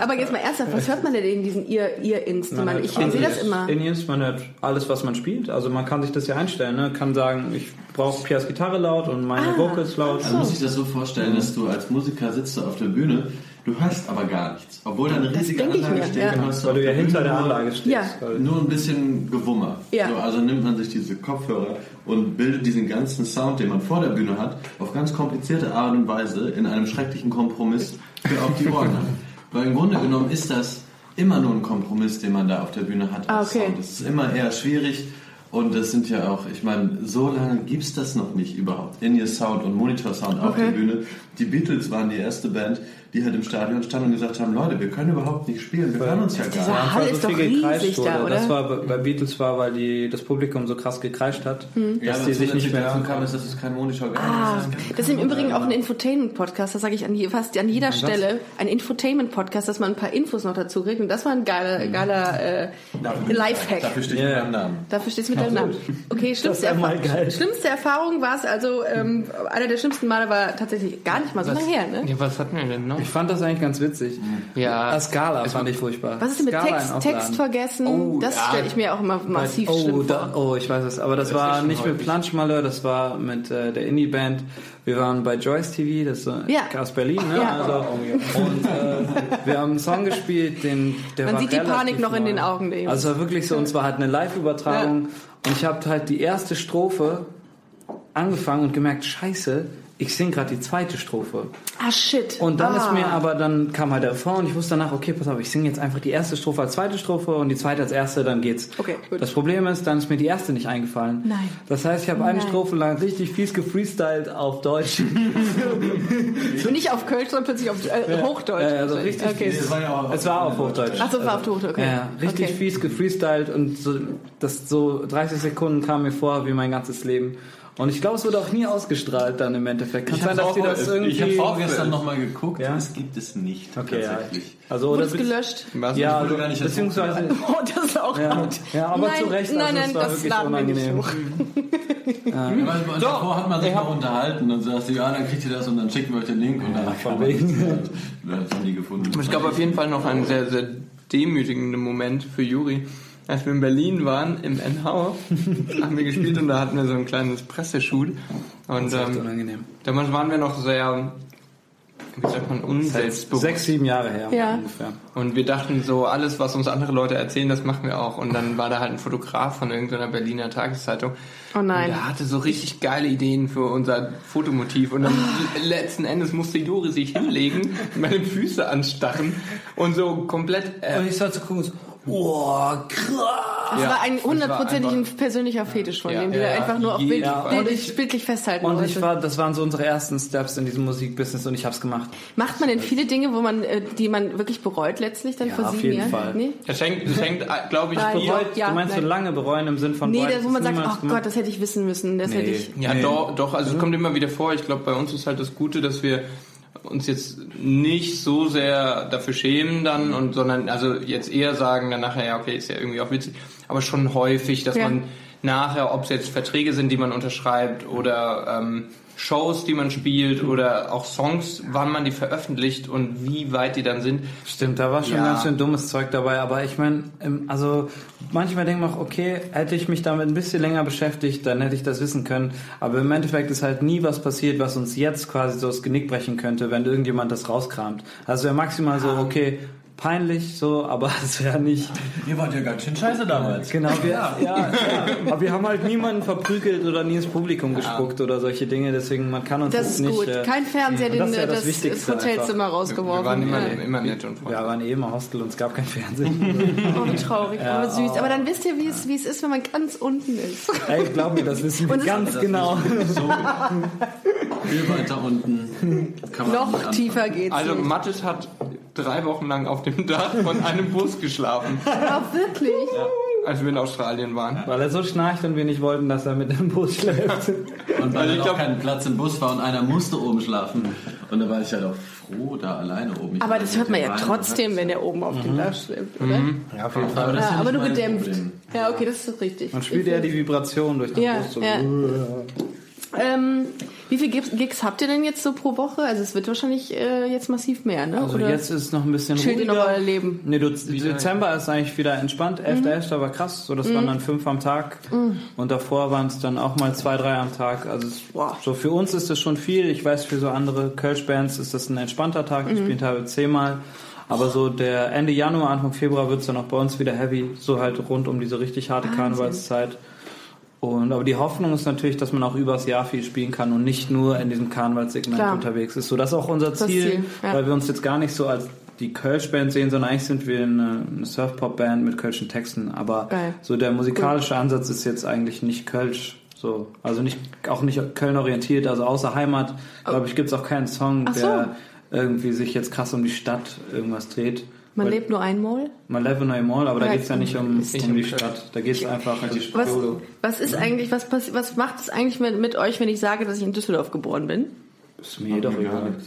B: Aber jetzt mal ernsthaft, was hört man denn in diesen Ear- Ear-Ins? die man- Ich sehe das immer.
C: Indians, man hört alles, was man spielt. Also man kann sich das ja einstellen. Ne? Kann sagen, ich brauche Piers Gitarre laut und meine
B: Ah.
C: Vocals laut.
E: Also muss ich das so vorstellen, dass du als Musiker sitzt auf der Bühne, du hörst aber gar nichts. Obwohl da eine riesige Anlage
B: mir,
E: steht,
B: ja.
E: hörst
C: Weil du ja
E: der
C: hinter
E: Bühne
C: der
E: nur-
C: Anlage stehst.
B: Ja.
E: Nur ein bisschen Gewummer.
B: Ja.
E: So, also nimmt man sich diese Kopfhörer und bildet diesen ganzen Sound, den man vor der Bühne hat, auf ganz komplizierte Art und Weise in einem schrecklichen Kompromiss für auf die Ohren hat. Weil im Grunde genommen ist das immer nur ein Kompromiss, den man da auf der Bühne hat.
B: Ah, okay.
E: Sound. Das ist immer eher schwierig. Und das sind ja auch, ich meine, so lange gibt's das noch nicht überhaupt. In-Ear Sound und Monitor Sound auf
B: Okay.
E: der Bühne. Die Beatles waren die erste Band, die halt im Stadion stand und gesagt haben, Leute, wir können überhaupt nicht spielen, wir hören uns ja gar nicht.
B: Hall
C: weil
B: ist
C: so
B: doch riesig
C: wurde.
B: da, oder?
C: Das war bei Beatles war, weil die, das Publikum so krass gekreischt hat,
E: Ja,
C: dass
E: aber
C: die sich nicht mehr
E: dazu
C: hören
E: kam, ist, dass es kein Monitor gab.
B: Ah,
E: Das ist
B: das ist im Übrigen auch ein Infotainment-Podcast, das sage ich an fast an jeder Stelle. Ein Infotainment-Podcast, dass man ein paar Infos noch dazu kriegt. Und das war ein geiler, geiler äh, Lifehack.
E: Dafür steht
C: Ja, ja.
E: mein Name.
B: Dafür steht es mit deinem Namen. Okay, schlimmste,
C: wär mal
B: Erfa
C: geil.
B: schlimmste Erfahrung war es also, ähm, einer der schlimmsten Male war tatsächlich gar nicht mal so lange her, ne?
D: ja, was hatten wir denn noch?
C: Ich fand das eigentlich ganz witzig.
D: Ja.
C: Ah, Skala fand ich furchtbar.
B: Was ist denn mit
C: Skala
B: Text, Text vergessen?
D: Oh,
B: das
D: ja.
B: stelle ich mir auch immer massiv
C: oh,
B: schlimm
C: da,
B: vor.
C: oh, ich weiß es. Aber das,
E: Das
C: war nicht mit
E: häufig.
C: Planschmaler, das war mit äh, der Indie-Band. Wir waren bei Joyce TV, das ist
B: Ja.
C: aus Berlin. Ne?
B: Ja.
C: Also, und äh, wir haben einen Song gespielt, den der
B: Man
C: war
B: sieht die Panik noch in den Augen, Dave.
C: Also es war wirklich so, und zwar halt eine Live-Übertragung. Und ich habe halt die erste Strophe angefangen und gemerkt, scheiße, ich singe gerade die zweite Strophe.
B: Ah, shit.
C: Und dann
B: ah.
C: ist mir aber, dann kam halt der Refrain und ich wusste danach, okay, pass auf, ich singe jetzt einfach die erste Strophe als zweite Strophe und die zweite als erste, dann geht's.
B: Okay, gut.
C: Das Problem ist, dann ist mir die erste nicht eingefallen.
B: Nein.
C: Das heißt, ich habe eine
B: Nein.
C: Strophe lang richtig fies gefreestylt auf Deutsch.
B: Nicht auf Kölsch, sondern plötzlich auf äh, Hochdeutsch.
C: Äh, also richtig
B: Okay.
C: fies.
E: Es war ja auch
C: Es war auf Hochdeutsch.
B: Achso, war auf Hochdeutsch, okay.
C: Ja, ja, richtig
B: okay.
C: fies gefreestylt und so, das so 30 Sekunden kam mir vor wie mein ganzes Leben. Und ich glaube, es wurde auch nie ausgestrahlt dann im Endeffekt. Kann
E: Ich
C: sein,
E: habe
C: dass die das irgendwie...
E: ich hab vorgestern nochmal geguckt,
C: Ja?
E: es gibt es nicht
C: Okay, ja.
E: tatsächlich.
C: Also,
B: Wurde es gelöscht?
D: Was?
C: Ja,
E: wurde gar nicht
C: beziehungsweise...
B: Oh, das ist auch
C: Ja,
B: gut.
C: ja, aber
B: nein,
C: zu Recht,
B: Nein,
C: also
B: nein, das
C: wirklich
B: laden wir nicht
C: unangenehm.
B: hoch.
E: Ja, weil davor hat man sich noch unterhalten und sagst, ja, dann kriegt ihr das und dann schicken wir euch den Link und dann
C: von
E: kann man
C: wegen.
E: das- Wir haben es nie gefunden.
D: Es gab auf jeden Fall noch einen sehr, sehr demütigenden Moment für Juri. Als wir in Berlin waren, im NH, haben wir gespielt und da hatten wir so ein kleines Presseshoot. Und
C: Das ist echt
D: ähm,
C: unangenehm.
D: damals waren wir noch sehr, wie sagt man, unselbstbewusst.
C: Sechs, sieben Jahre her
B: Ja.
C: ungefähr.
D: Und wir dachten so, alles, was uns andere Leute erzählen, das machen wir auch. Und dann war da halt ein Fotograf von irgendeiner Berliner Tageszeitung.
B: Oh nein.
D: Und der hatte so richtig geile Ideen für unser Fotomotiv. Und dann letzten Endes musste Juri sich hinlegen, meine Füße anstarren und so komplett... Äh,
C: Und ich sollte gucken, so, boah, krass.
B: Das
D: Ja,
B: war ein hundertprozentig ein persönlicher Fetisch von
D: Ja,
B: dem, die
D: ja,
B: er einfach nur auf Bild,
C: und
B: bildlich,
C: ich-
B: bildlich festhalten
C: Und
B: wollte.
C: ich war, das waren so unsere ersten Steps in diesem Musikbusiness und ich hab's gemacht.
B: Macht man denn viele Dinge, wo man, äh, die man wirklich bereut letztlich dann
C: Ja,
B: vor
C: auf
B: sieben
C: jeden
B: Jahren?
C: Fall.
B: Nee?
D: Das hängt, das hängt glaube ich.
B: Bereut- ja,
C: du meinst
B: nein.
C: so lange bereuen im Sinn von
B: Nee,
C: bereut
B: das, wo
C: es
B: man sagt, oh? Gott, das hätte ich wissen müssen, das
C: Nee.
B: hätte ich...
D: Ja, doch, doch, also es kommt immer wieder vor. Ich glaube, bei uns ist halt das Gute, dass wir uns jetzt nicht so sehr dafür schämen dann und sondern also jetzt eher sagen dann nachher, ja okay, ist ja irgendwie auch witzig, aber schon häufig, dass
B: Ja.
D: man nachher, ob es jetzt Verträge sind, die man unterschreibt oder ähm, Shows, die man spielt oder auch Songs, wann man die veröffentlicht und wie weit die dann sind.
C: Stimmt, da war schon
D: Ja.
C: ganz schön dummes Zeug dabei, aber ich meine, also manchmal denkt man auch, okay, hätte ich mich damit ein bisschen länger beschäftigt, dann hätte ich das wissen können, aber im Endeffekt ist halt nie was passiert, was uns jetzt quasi so das Genick brechen könnte, wenn irgendjemand das rauskramt. Also wäre maximal so, okay, peinlich so, aber es wäre nicht,
E: Ihr wart ja ganz schön scheiße damals.
C: genau, wir, ja. Ja, aber wir haben halt niemanden verprügelt oder nie ins Publikum gespuckt oder solche Dinge, deswegen man kann uns
B: Das
C: jetzt
B: ist
C: nicht...
B: gut.
C: äh,
B: Kein Fernseher, den
C: das ist ja
B: das,
C: das
B: das, Hotelzimmer
D: Wir
B: rausgeworfen.
D: waren immer,
B: ja.
D: immer nett und
C: Wir
D: freundlich.
C: waren eh immer Hostel und es gab kein Fernsehen.
B: Oh, wie traurig, aber süß. Aber dann wisst ihr, wie es, wie es ist, wenn man ganz unten ist.
C: Ey, glaub mir, das wissen wir ganz genau.
E: So viel weiter unten kann man nicht
B: Noch tiefer geht's.
D: Also. Mathis hat drei Wochen lang auf dem Dach von einem Bus geschlafen,
B: Auch wirklich?
D: als wir in Australien waren.
C: Weil er so schnarcht und wir nicht wollten, dass er mit dem Bus schläft.
E: Und weil
D: Also ich
E: auch
D: glaub-
E: kein Platz im Bus war und einer musste oben schlafen. Und da war ich ja doch froh, da alleine oben. Ich
B: Aber das hört man ja trotzdem, wenn der oben auf dem Dach schläft, oder?
C: Ja, auf jeden
E: Aber, das ist
B: Ja,
E: ja
B: aber nur gedämpft.
E: Problem.
B: Ja, okay, das ist richtig.
C: Man spürt ja die Vibration durch den
B: Ja,
C: Bus. So.
B: ja. Ähm, wie viele Gigs, habt ihr denn jetzt so pro Woche? Also es wird wahrscheinlich äh, jetzt massiv mehr, ne?
C: Also
B: Oder
C: jetzt ist es noch ein bisschen
B: chillt ihr
C: ruhiger.
B: noch euer Leben?
C: Nee, du, Dezember ist eigentlich wieder entspannt. 11.11. war krass, so das waren dann fünf am Tag. Und davor waren es dann auch mal zwei, drei am Tag. Also es,
B: Wow.
C: so für uns ist das schon viel. Ich weiß, für so andere Kölsch-Bands ist das ein entspannter Tag. Die spielen teilweise zehnmal. Aber so der Ende Januar, Anfang Februar wird es dann auch bei uns wieder heavy. So halt rund um diese richtig harte Karnevalszeit. Und, aber die Hoffnung ist natürlich, dass man auch übers Jahr viel spielen kann und nicht nur in diesem Karnevalssegment unterwegs ist. So, das ist auch unser Ziel,
B: Ziel, ja.
C: weil wir uns jetzt gar nicht so als die Kölsch-Band sehen, sondern eigentlich sind wir eine, eine Surf-Pop-Band mit kölschen Texten. Aber
B: Geil.
C: so der musikalische Ansatz ist jetzt eigentlich nicht Kölsch. So, also nicht, auch nicht Köln orientiert, also außer Heimat, glaube ich, gibt es auch keinen Song,
B: so.
C: der irgendwie sich jetzt krass um die Stadt irgendwas dreht.
B: Man
C: Weil-
B: lebt nur einmal?
C: Man lebt nur einmal, aber da
B: Ja,
C: geht es ja nicht um, um die Stadt. Da geht es einfach um die
B: Was,
C: YOLO.
B: was ist eigentlich, was, passi- was macht es eigentlich mit, mit euch, wenn ich sage, dass ich in Düsseldorf geboren bin?
C: Ist mir doch
E: Gar
C: egal.
E: nichts.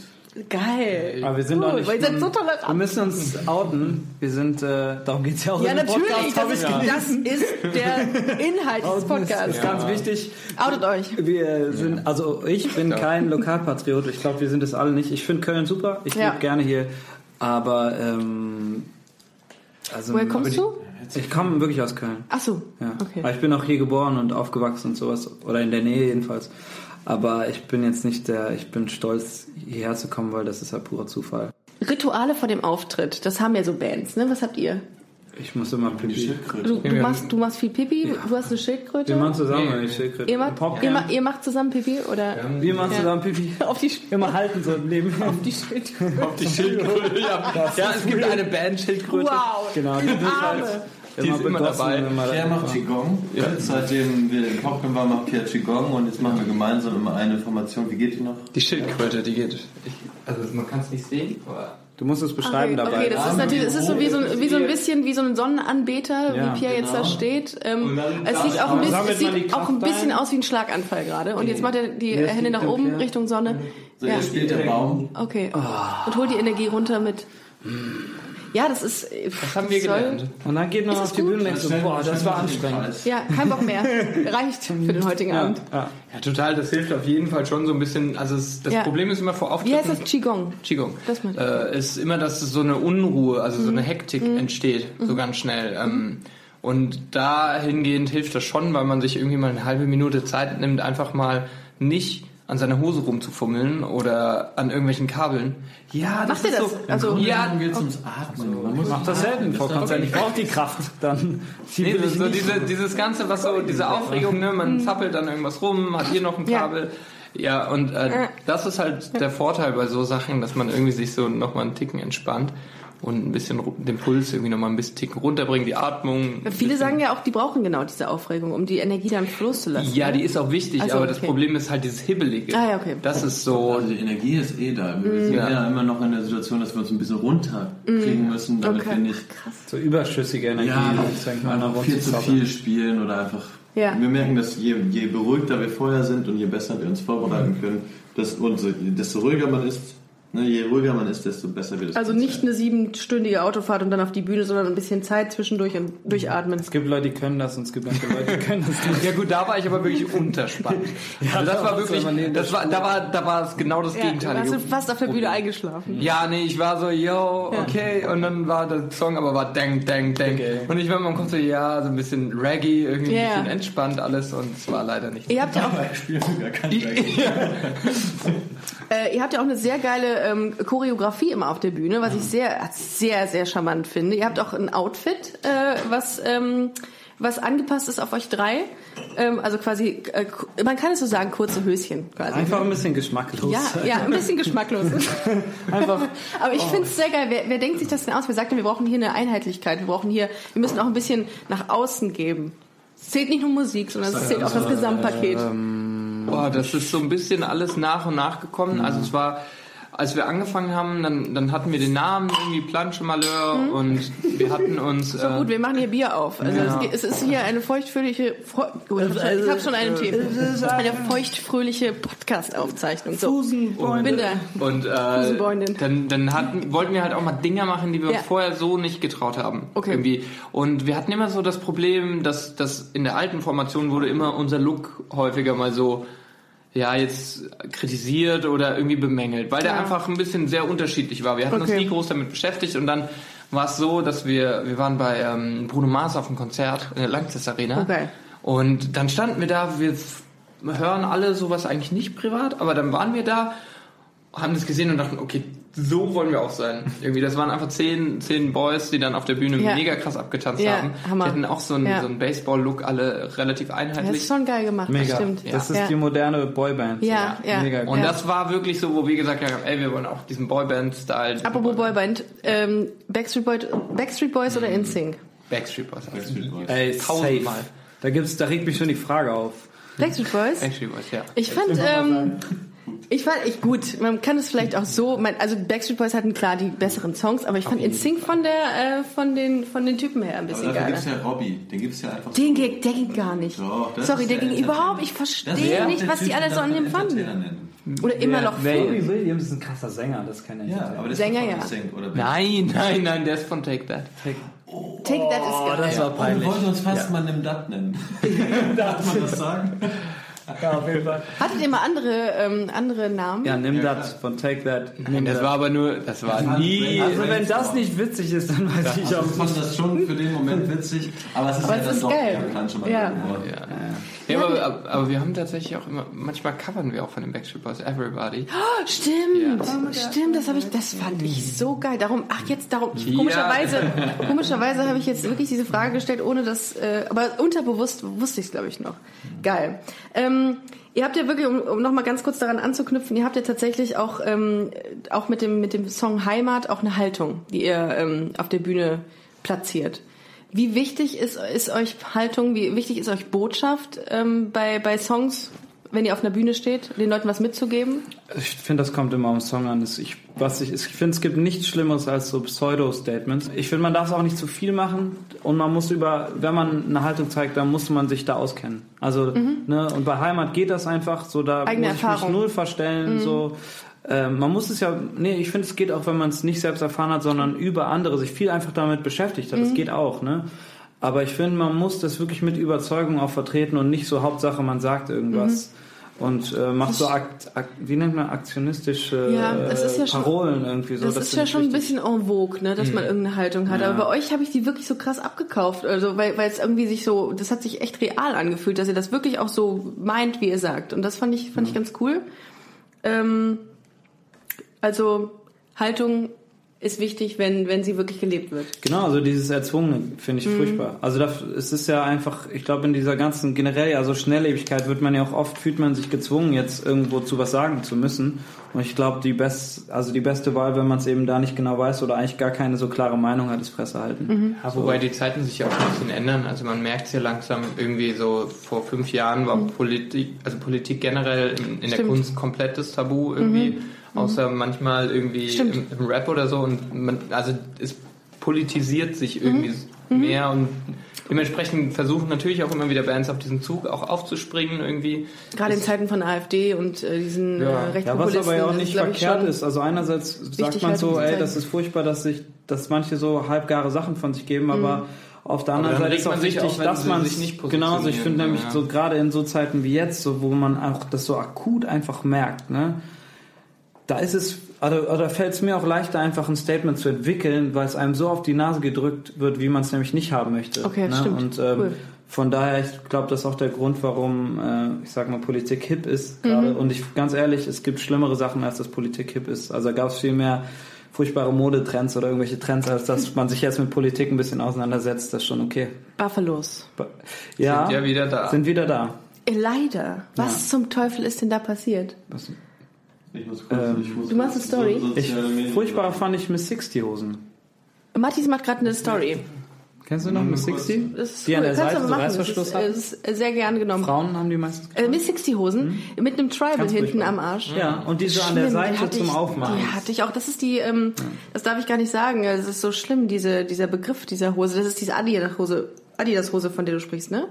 B: Geil.
C: Aber wir sind
B: cool,
C: doch nicht.
B: weil ihr seid so
C: Wir müssen uns outen. Wir sind, äh, darum geht's ja auch
B: Ja,
C: in dem
B: natürlich.
C: Podcast,
B: Das
C: hab ich
B: ist,
C: gelesen.
B: das ist der Inhalt des
C: Outen ist,
B: Podcasts.
C: ist ganz wichtig.
B: Outet euch.
C: Wir sind, also ich bin kein Lokalpatriot. Ich glaube, wir sind es alle nicht. Ich finde Köln super. Ich
B: Ja.
C: lebe gerne hier. Aber, ähm, also.
B: Woher kommst du?
C: Ich komme wirklich aus Köln.
B: Ach so.
C: Ja.
B: Okay.
C: Aber ich bin auch hier geboren und aufgewachsen und sowas. Oder in der Nähe jedenfalls. Aber ich bin jetzt nicht der, ich bin stolz, hierher zu kommen, weil das ist ja purer Zufall.
B: Rituale vor dem Auftritt, das haben ja so Bands, ne? Was habt ihr?
C: Ich muss immer
E: Die
C: Pipi.
E: Schildkröte.
B: Du, du, machst, du machst viel Pipi, du hast eine Schildkröte.
C: Wir machen zusammen
D: Nee.
C: eine Schildkröte.
B: ihr, macht, ihr, macht, ihr macht zusammen Pipi oder
C: Wir machen
B: Ja.
C: zusammen Pipi.
B: auf die,
C: Immer halten so neben.
B: auf die Schildkröte?
D: Auf die Schildkröte. Ja, ja es gibt eine Band Schildkröte.
B: Wow.
C: Genau, die halt
D: Die ist immer
C: begossen,
D: dabei.
E: Pierre macht Qigong. Seitdem wir in Popcorn waren, macht Pierre Qigong und jetzt machen wir gemeinsam immer eine Information. Wie geht die noch?
D: Die Schildkröte, die geht. Ich, also man kann es nicht sehen, aber.
C: Du musst es beschreiben
B: Okay,
C: dabei.
B: okay, das ist natürlich, es ist so wie so, ein- wie so ein bisschen wie so ein Sonnenanbeter,
C: Ja,
B: wie Pierre jetzt da
E: genau.
B: steht. Ähm, es sieht auch ein bisschen, es sieht auch ein bisschen aus wie ein Schlaganfall gerade. Und jetzt macht er die
C: Hier
B: Hände nach oben
C: Pierre.
B: Richtung Sonne.
E: So,
B: Ja.
E: jetzt spielt der Baum.
B: Okay. Und holt die Energie runter mit. Ja, das ist.
D: Was haben wir gelernt?
C: Und dann geht man
B: Ist
C: auf
B: es
C: die
B: gut?
C: Bühne und denkt so, boah, das war anstrengend.
B: Ja, kein Bock mehr. Reicht für den heutigen
C: Ja,
B: Abend.
C: ja.
D: Ja, total, das hilft auf jeden Fall schon so ein bisschen. Also es, das
B: Ja.
D: Problem ist immer vor
B: Wie
D: Auftritten.
B: heißt das? Qigong.
D: Qigong.
B: Das
D: äh, ist immer, dass so eine Unruhe, also so eine
B: Mhm.
D: Hektik entsteht, so ganz schnell. Ähm, und dahingehend hilft das schon, weil man sich irgendwie mal eine halbe Minute Zeit nimmt, einfach mal nicht an seiner Hose rumzufummeln oder an irgendwelchen Kabeln. Ja,
B: Macht ihr
D: ist
B: das?
D: So,
B: Also-
D: ja,
E: Darum geht's ums Atmen. Man muss
C: Mach das selten vor Konzert. Ich brauche die Kraft. Dann
D: Nee, so
C: nicht.
D: diese, dieses Ganze, was so, diese Aufregung, ne, man zappelt an irgendwas rum, hat hier noch ein
B: Mhm. Ja.
D: Kabel. Ja, und äh, das ist halt der Vorteil bei so Sachen, dass man irgendwie sich so nochmal einen Ticken entspannt und ein bisschen den Puls irgendwie nochmal ein bisschen Ticken runterbringt, die Atmung.
B: Viele sagen ja auch, die brauchen genau diese Aufregung, um die Energie dann Floß zu lassen.
D: Ja, die ist auch wichtig,
B: Also,
D: aber das
B: okay.
D: Problem ist halt dieses Hibbelige.
B: Ah, ja, okay.
D: Das ist so.
E: Also die Energie ist eh da. Wir sind
D: Ja.
E: ja. immer noch in der Situation, dass wir uns ein bisschen runterkriegen müssen, damit.
B: Okay.
E: wir nicht
C: So überschüssige Energie.
E: ja, einfach viel zu viel spielen oder einfach.
B: Ja.
E: Wir merken, dass je, je beruhigter wir vorher sind und je besser wir uns vorbereiten können, dass, und so, desto ruhiger man ist, ne, je ruhiger man ist, desto besser wird es.
B: Also nicht eine siebenstündige Autofahrt und dann auf die Bühne, sondern ein bisschen Zeit zwischendurch und durchatmen.
C: Es gibt Leute, die können das und es gibt manche Leute, die können das nicht.
D: Ja gut, da war ich aber wirklich unterspannt. also das war wirklich, das war, da war, da war es genau das
B: Ja, da
D: Gegenteil.
B: hast du fast auf der Bühne eingeschlafen.
D: Ja, nee, ich war so, yo, okay, und dann war der Song aber war dang, dang, dang.
C: Okay.
D: Und ich war im Kopf so, ja, so ein bisschen Reggae, irgendwie
B: Ja.
D: ein bisschen entspannt alles und es war leider nicht.
B: Ihr habt ja auch,
E: Ich spiele sogar kein Reggae.
B: äh, ihr habt ja auch eine sehr geile ähm, Choreografie immer auf der Bühne, was ich sehr, sehr, sehr charmant finde. Ihr habt auch ein Outfit, äh, was, ähm, was angepasst ist auf euch drei. Ähm, also quasi, äh, man kann es so sagen, kurze Höschen quasi.
C: Einfach ein bisschen geschmacklos.
B: Ja, ja, ein bisschen geschmacklos.
C: Einfach.
B: Aber ich finde es sehr geil. Wer, wer denkt sich das denn aus? Wer sagt denn, wir brauchen hier eine Einheitlichkeit? Wir brauchen hier, wir müssen auch ein bisschen nach außen geben. Es zählt nicht nur Musik, sondern es zählt auch das Gesamtpaket.
D: Boah, das ist so ein bisschen alles nach und nach gekommen. Also es war, als wir angefangen haben, dann, dann hatten wir den Namen irgendwie Planche Malheur und wir hatten uns...
B: So
D: äh,
B: gut, wir machen hier Bier auf. Also es, geht- es ist hier eine feuchtfröhliche, Fre oh, ich habe schon, ich hab schon einen Tee. Eine feuchtfröhliche Podcast-Aufzeichnung. So, bin da.
D: Und äh, dann, dann hatten, wollten wir halt auch mal Dinge machen, die wir
B: Ja.
D: vorher so nicht getraut haben.
B: Okay.
D: Irgendwie. Und wir hatten immer so das Problem, dass, dass in der alten Formation wurde immer unser Look häufiger mal so ja, jetzt kritisiert oder irgendwie bemängelt, weil der
B: Ja.
D: einfach ein bisschen sehr unterschiedlich war. Wir hatten uns
B: Okay.
D: nie groß damit beschäftigt und dann war es so, dass wir, wir waren bei ähm, Bruno Mars auf einem Konzert in der Lanxess Arena.
B: Okay.
D: Und dann standen wir da, wir hören alle sowas eigentlich nicht privat, aber dann waren wir da, haben das gesehen und dachten, okay, so wollen wir auch sein. Irgendwie, das waren einfach zehn, zehn Boys, die dann auf der Bühne
B: Ja.
D: mega krass abgetanzt
B: Ja,
D: haben.
B: Hammer.
D: Die hatten auch so einen,
B: Ja.
D: so einen Baseball-Look, alle relativ
B: Das
D: einheitlich.
B: ist schon geil gemacht, das
C: Mega.
B: stimmt.
C: Das ist
B: ja.
C: die moderne Boyband.
B: Ja, ja.
C: Mega gut.
D: Und
B: Ja.
D: das war wirklich so, wo wir gesagt haben, ey, wir wollen auch diesen Boyband-Style.
B: Apropos Boyband, ähm, Backstreet, Boy, Backstreet Boys oder InSync?
D: Backstreet Boys.
E: Backstreet Boys.
C: Ey.
D: Tausendmal.
C: Da gibt's, da regt mich schon die Frage auf.
B: Backstreet Boys?
D: Backstreet Boys, ja.
B: Ich fand, ähm, Ich fand, ich gut, man kann es vielleicht auch so, man, also Backstreet Boys hatten klar die besseren Songs, aber ich fand InSync von der, äh, von den, von den Typen her ein
E: Aber
B: bisschen
E: dafür
B: geiler.
E: gibt's ja Robbie. Den gibt's ja einfach
B: Den
E: so.
B: ging, der ging gar nicht.
E: Doch, das
B: Sorry,
E: ist
B: der
E: der
B: ging überhaupt, ich
E: Das
B: verstehe nicht, was die alle so
E: den
B: an dem fanden. Oder immer noch
C: Robbie
B: voll.
C: Williams ist ein krasser Sänger, das kann ich
E: Ja, aber der
B: Sänger,
E: ist
B: ja.
E: Sync, oder?
D: Nein, nein, nein, der ist von Take That.
B: Take That ist
C: Oh,
B: geil.
C: das war
E: Wir
C: peinlich.
E: wollten uns fast mal Nimm Dat nennen. Darf man das sagen?
C: Ja, auf jeden Fall.
B: Hattet ihr mal andere, ähm, andere Namen?
C: Ja, nimm
E: Ja,
C: das von Take That. Nimm
D: Das war aber nur, das war nie.
C: also wenn das nicht witzig ist, dann weiß ich
E: Ich
C: auch
E: fand das schon für den Moment witzig, aber es ist
B: Aber
E: ja
B: ist
E: doch
B: geil.
E: bekannt schon mal
B: Ja.
E: geworden.
D: Ja. Ja, aber, aber, wir haben tatsächlich auch immer, manchmal covern wir auch von den Backstreet Boys Everybody.
B: Oh, stimmt, stimmt, das habe ich, das fand ich so geil. Darum, ach jetzt, darum, komischerweise, komischerweise habe ich jetzt wirklich diese Frage gestellt, ohne dass, äh, aber unterbewusst wusste ich es, glaube ich, noch. Geil. Ähm, ihr habt ja wirklich, um, um nochmal ganz kurz daran anzuknüpfen, ihr habt ja tatsächlich auch, ähm, auch mit dem, mit dem Song Heimat auch eine Haltung, die ihr ähm, auf der Bühne platziert. Wie wichtig ist, ist euch Haltung, wie wichtig ist euch Botschaft ähm, bei, bei Songs, wenn ihr auf einer Bühne steht, den Leuten was mitzugeben?
C: Ich finde, das kommt immer am Song an. Das- Ich, was ich, ich finde, es gibt nichts Schlimmeres als so Pseudo-Statements. Ich finde, man darf es auch nicht zu viel machen und man muss über, wenn man eine Haltung zeigt, dann muss man sich da auskennen. Also, ne, und bei Heimat geht das einfach so, da
B: Mhm. Eigene
C: muss ich
B: Erfahrung. Mhm.
C: mich null verstellen, so. Äh, man muss es ja, nee, ich finde, es geht auch, wenn man es nicht selbst erfahren hat, sondern über andere sich viel einfach damit beschäftigt hat. Das
B: Mhm.
C: geht auch, ne? Aber ich finde, man muss das wirklich mit Überzeugung auch vertreten und nicht so Hauptsache, man sagt irgendwas. Und äh, macht so, akt, akt, wie nennt man, aktionistische
B: Ja, das ist ja schon-
C: Parolen irgendwie so.
B: Das, ist
C: finde
B: ja schon ein bisschen en vogue, ne, dass man irgendeine Haltung hat.
C: Ja.
B: Aber bei euch habe ich die wirklich so krass abgekauft. Also, weil, weil es irgendwie sich so, das hat sich echt real angefühlt, dass ihr das wirklich auch so meint, wie ihr sagt. Und das fand ich, fand ich ganz cool. Ähm, also, Haltung ist wichtig, wenn, wenn sie wirklich gelebt wird.
C: Genau, also dieses Erzwungene finde
B: Mhm.
C: ich furchtbar. Also das, es ist ja einfach, ich glaube in dieser ganzen generell ja so Schnelllebigkeit wird man ja auch oft fühlt man sich gezwungen jetzt irgendwo zu was sagen zu müssen. Und ich glaube die best, also die beste Wahl, wenn man es eben da nicht genau weiß oder eigentlich gar keine so klare Meinung hat, ist Fresse halten.
B: Mhm.
D: Ja, wobei die Zeiten sich ja auch ein bisschen ändern. Also man merkt es ja langsam irgendwie so, vor fünf Jahren war Politik, also Politik generell in, in der. Kunst komplettes Tabu irgendwie. Außer manchmal irgendwie im, im Rap oder so. Und man, also es politisiert sich irgendwie mehr und dementsprechend versuchen natürlich auch immer wieder Bands auf diesen Zug auch aufzuspringen irgendwie.
B: Gerade in Zeiten von AfD und äh, diesen
D: Ja.
B: äh,
C: Ja, was
B: Rechtspopulisten.
C: aber ja auch
B: das
C: nicht
B: ich,
C: verkehrt ist. Also einerseits sagt man
B: halt
C: so, ey, das ist furchtbar, dass sich, dass manche so halbgare Sachen von sich geben, aber auf der anderen Seite ist auch
D: man sich
C: wichtig,
D: wenn
C: dass man
D: sich nicht
C: genau, also ich finde nämlich
D: ja.
C: so gerade in so Zeiten wie jetzt, so wo man auch das so akut einfach merkt, ne? Da ist es, oder, oder fällt es mir auch leichter, einfach ein Statement zu entwickeln, weil es einem so auf die Nase gedrückt wird, wie man es nämlich nicht haben möchte.
B: Okay,
C: ne?
B: stimmt.
C: Und ähm,
B: Cool.
C: von daher, ich glaube, das ist auch der Grund, warum, äh, ich sag mal, Politik hip ist gerade.
B: Mhm.
C: Und ich, ganz ehrlich, es gibt schlimmere Sachen, als dass Politik hip ist. Also gab es viel mehr furchtbare Modetrends oder irgendwelche Trends, als dass man sich jetzt mit Politik ein bisschen auseinandersetzt. Das ist schon okay.
B: Buffalos.
C: Ja,
D: Sind ja wieder da.
C: Sind wieder da.
B: Äh, Leider. Was zum Teufel ist denn da passiert?
C: Was,
E: Ich muss kurz,
C: Ähm,
E: ich muss
B: du machst eine Story?
E: so-
C: ich, furchtbar fand ich Miss 60 Hosen.
B: Mathis macht gerade eine Story.
C: Kennst du noch Miss. 60?
B: Das ist
C: Die an
B: cool.
C: der
B: Kannst du
C: Seite so
B: machen.
C: Reißverschluss
B: das ist,
C: hatten?
B: äh, ist sehr gern genommen.
C: Frauen haben die meistens.
B: Äh, Miss 60 Hosen mit einem Tribal
C: Ganz
B: hinten am Arsch.
C: Ja, und die so an der
B: Schlimm, die
C: Seite zum
B: ich,
C: Aufmachen.
B: Die hatte ich auch. Das ist die, ähm, das darf ich gar nicht sagen. Es ist so schlimm, diese, dieser Begriff dieser Hose. Das ist diese Adidas-Hose, Adidas-Hose, von der du sprichst, ne?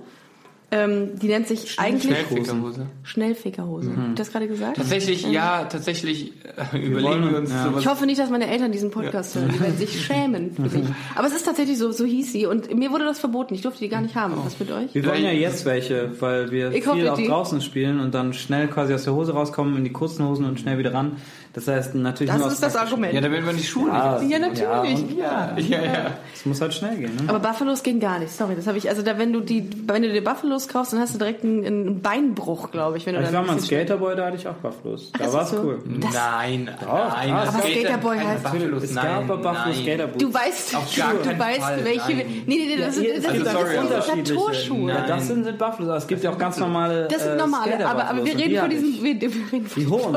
B: Ähm, die nennt sich eigentlich
D: Schnellfickerhose.
B: Schnellfickerhose. Hab ich das gerade gesagt?
D: Tatsächlich, ja, tatsächlich äh, überlegen wir uns
C: ja.
D: sowas.
B: Ich hoffe nicht, dass meine Eltern diesen Podcast hören. Die werden sich schämen für mich. Aber es ist tatsächlich so, so hieß sie. Und mir wurde das verboten. Ich durfte die gar nicht haben. Was mit euch?
C: Wir wollen ja jetzt welche, weil wir
B: Ich
C: viel auch
B: die-
C: draußen spielen und dann schnell quasi aus der Hose rauskommen, in die kurzen Hosen und schnell wieder ran. Das heißt natürlich
B: Das
C: nur
B: ist
C: aus
B: das Argument.
D: ja, damit man die Schuhe
C: Ja,
B: Ja, natürlich. Ja,
D: nicht. Ja, ja.
C: Es muss halt schnell gehen, ne?
B: Aber Buffalos gehen gar nicht. Sorry, das habe ich. Also da, wenn du die, wenn du dir Buffalos kaufst, dann hast du direkt einen, einen Beinbruch, glaube ich. Wenn du
C: Ich
B: dann
C: war mal ein Skaterboy, da hatte ich auch Bufflos. Da
B: Ach,
C: war's
B: so.
C: cool.
B: Das-
D: nein, nein.
C: aber
D: geht
B: Skaterboy heißt-
D: Buffalos,
C: Es
D: nein,
C: gab aber Buffalo
D: nein.
C: Skaterboots.
B: Du weißt,
D: Auf gar
B: du weißt,
D: Fall,
B: welche.
D: nein.
B: Nee, nee, nee, das, sind-
C: Hier, es
B: das, sind-
D: sorry,
B: das sind.
C: Ja,
D: Nein.
C: das sind, sind Bufflos. aber Es gibt ja auch ganz normale.
B: Das sind
C: äh,
B: normale, aber, aber wir reden von diesen.
C: ich.
B: Wir, wir reden von
C: Die hohen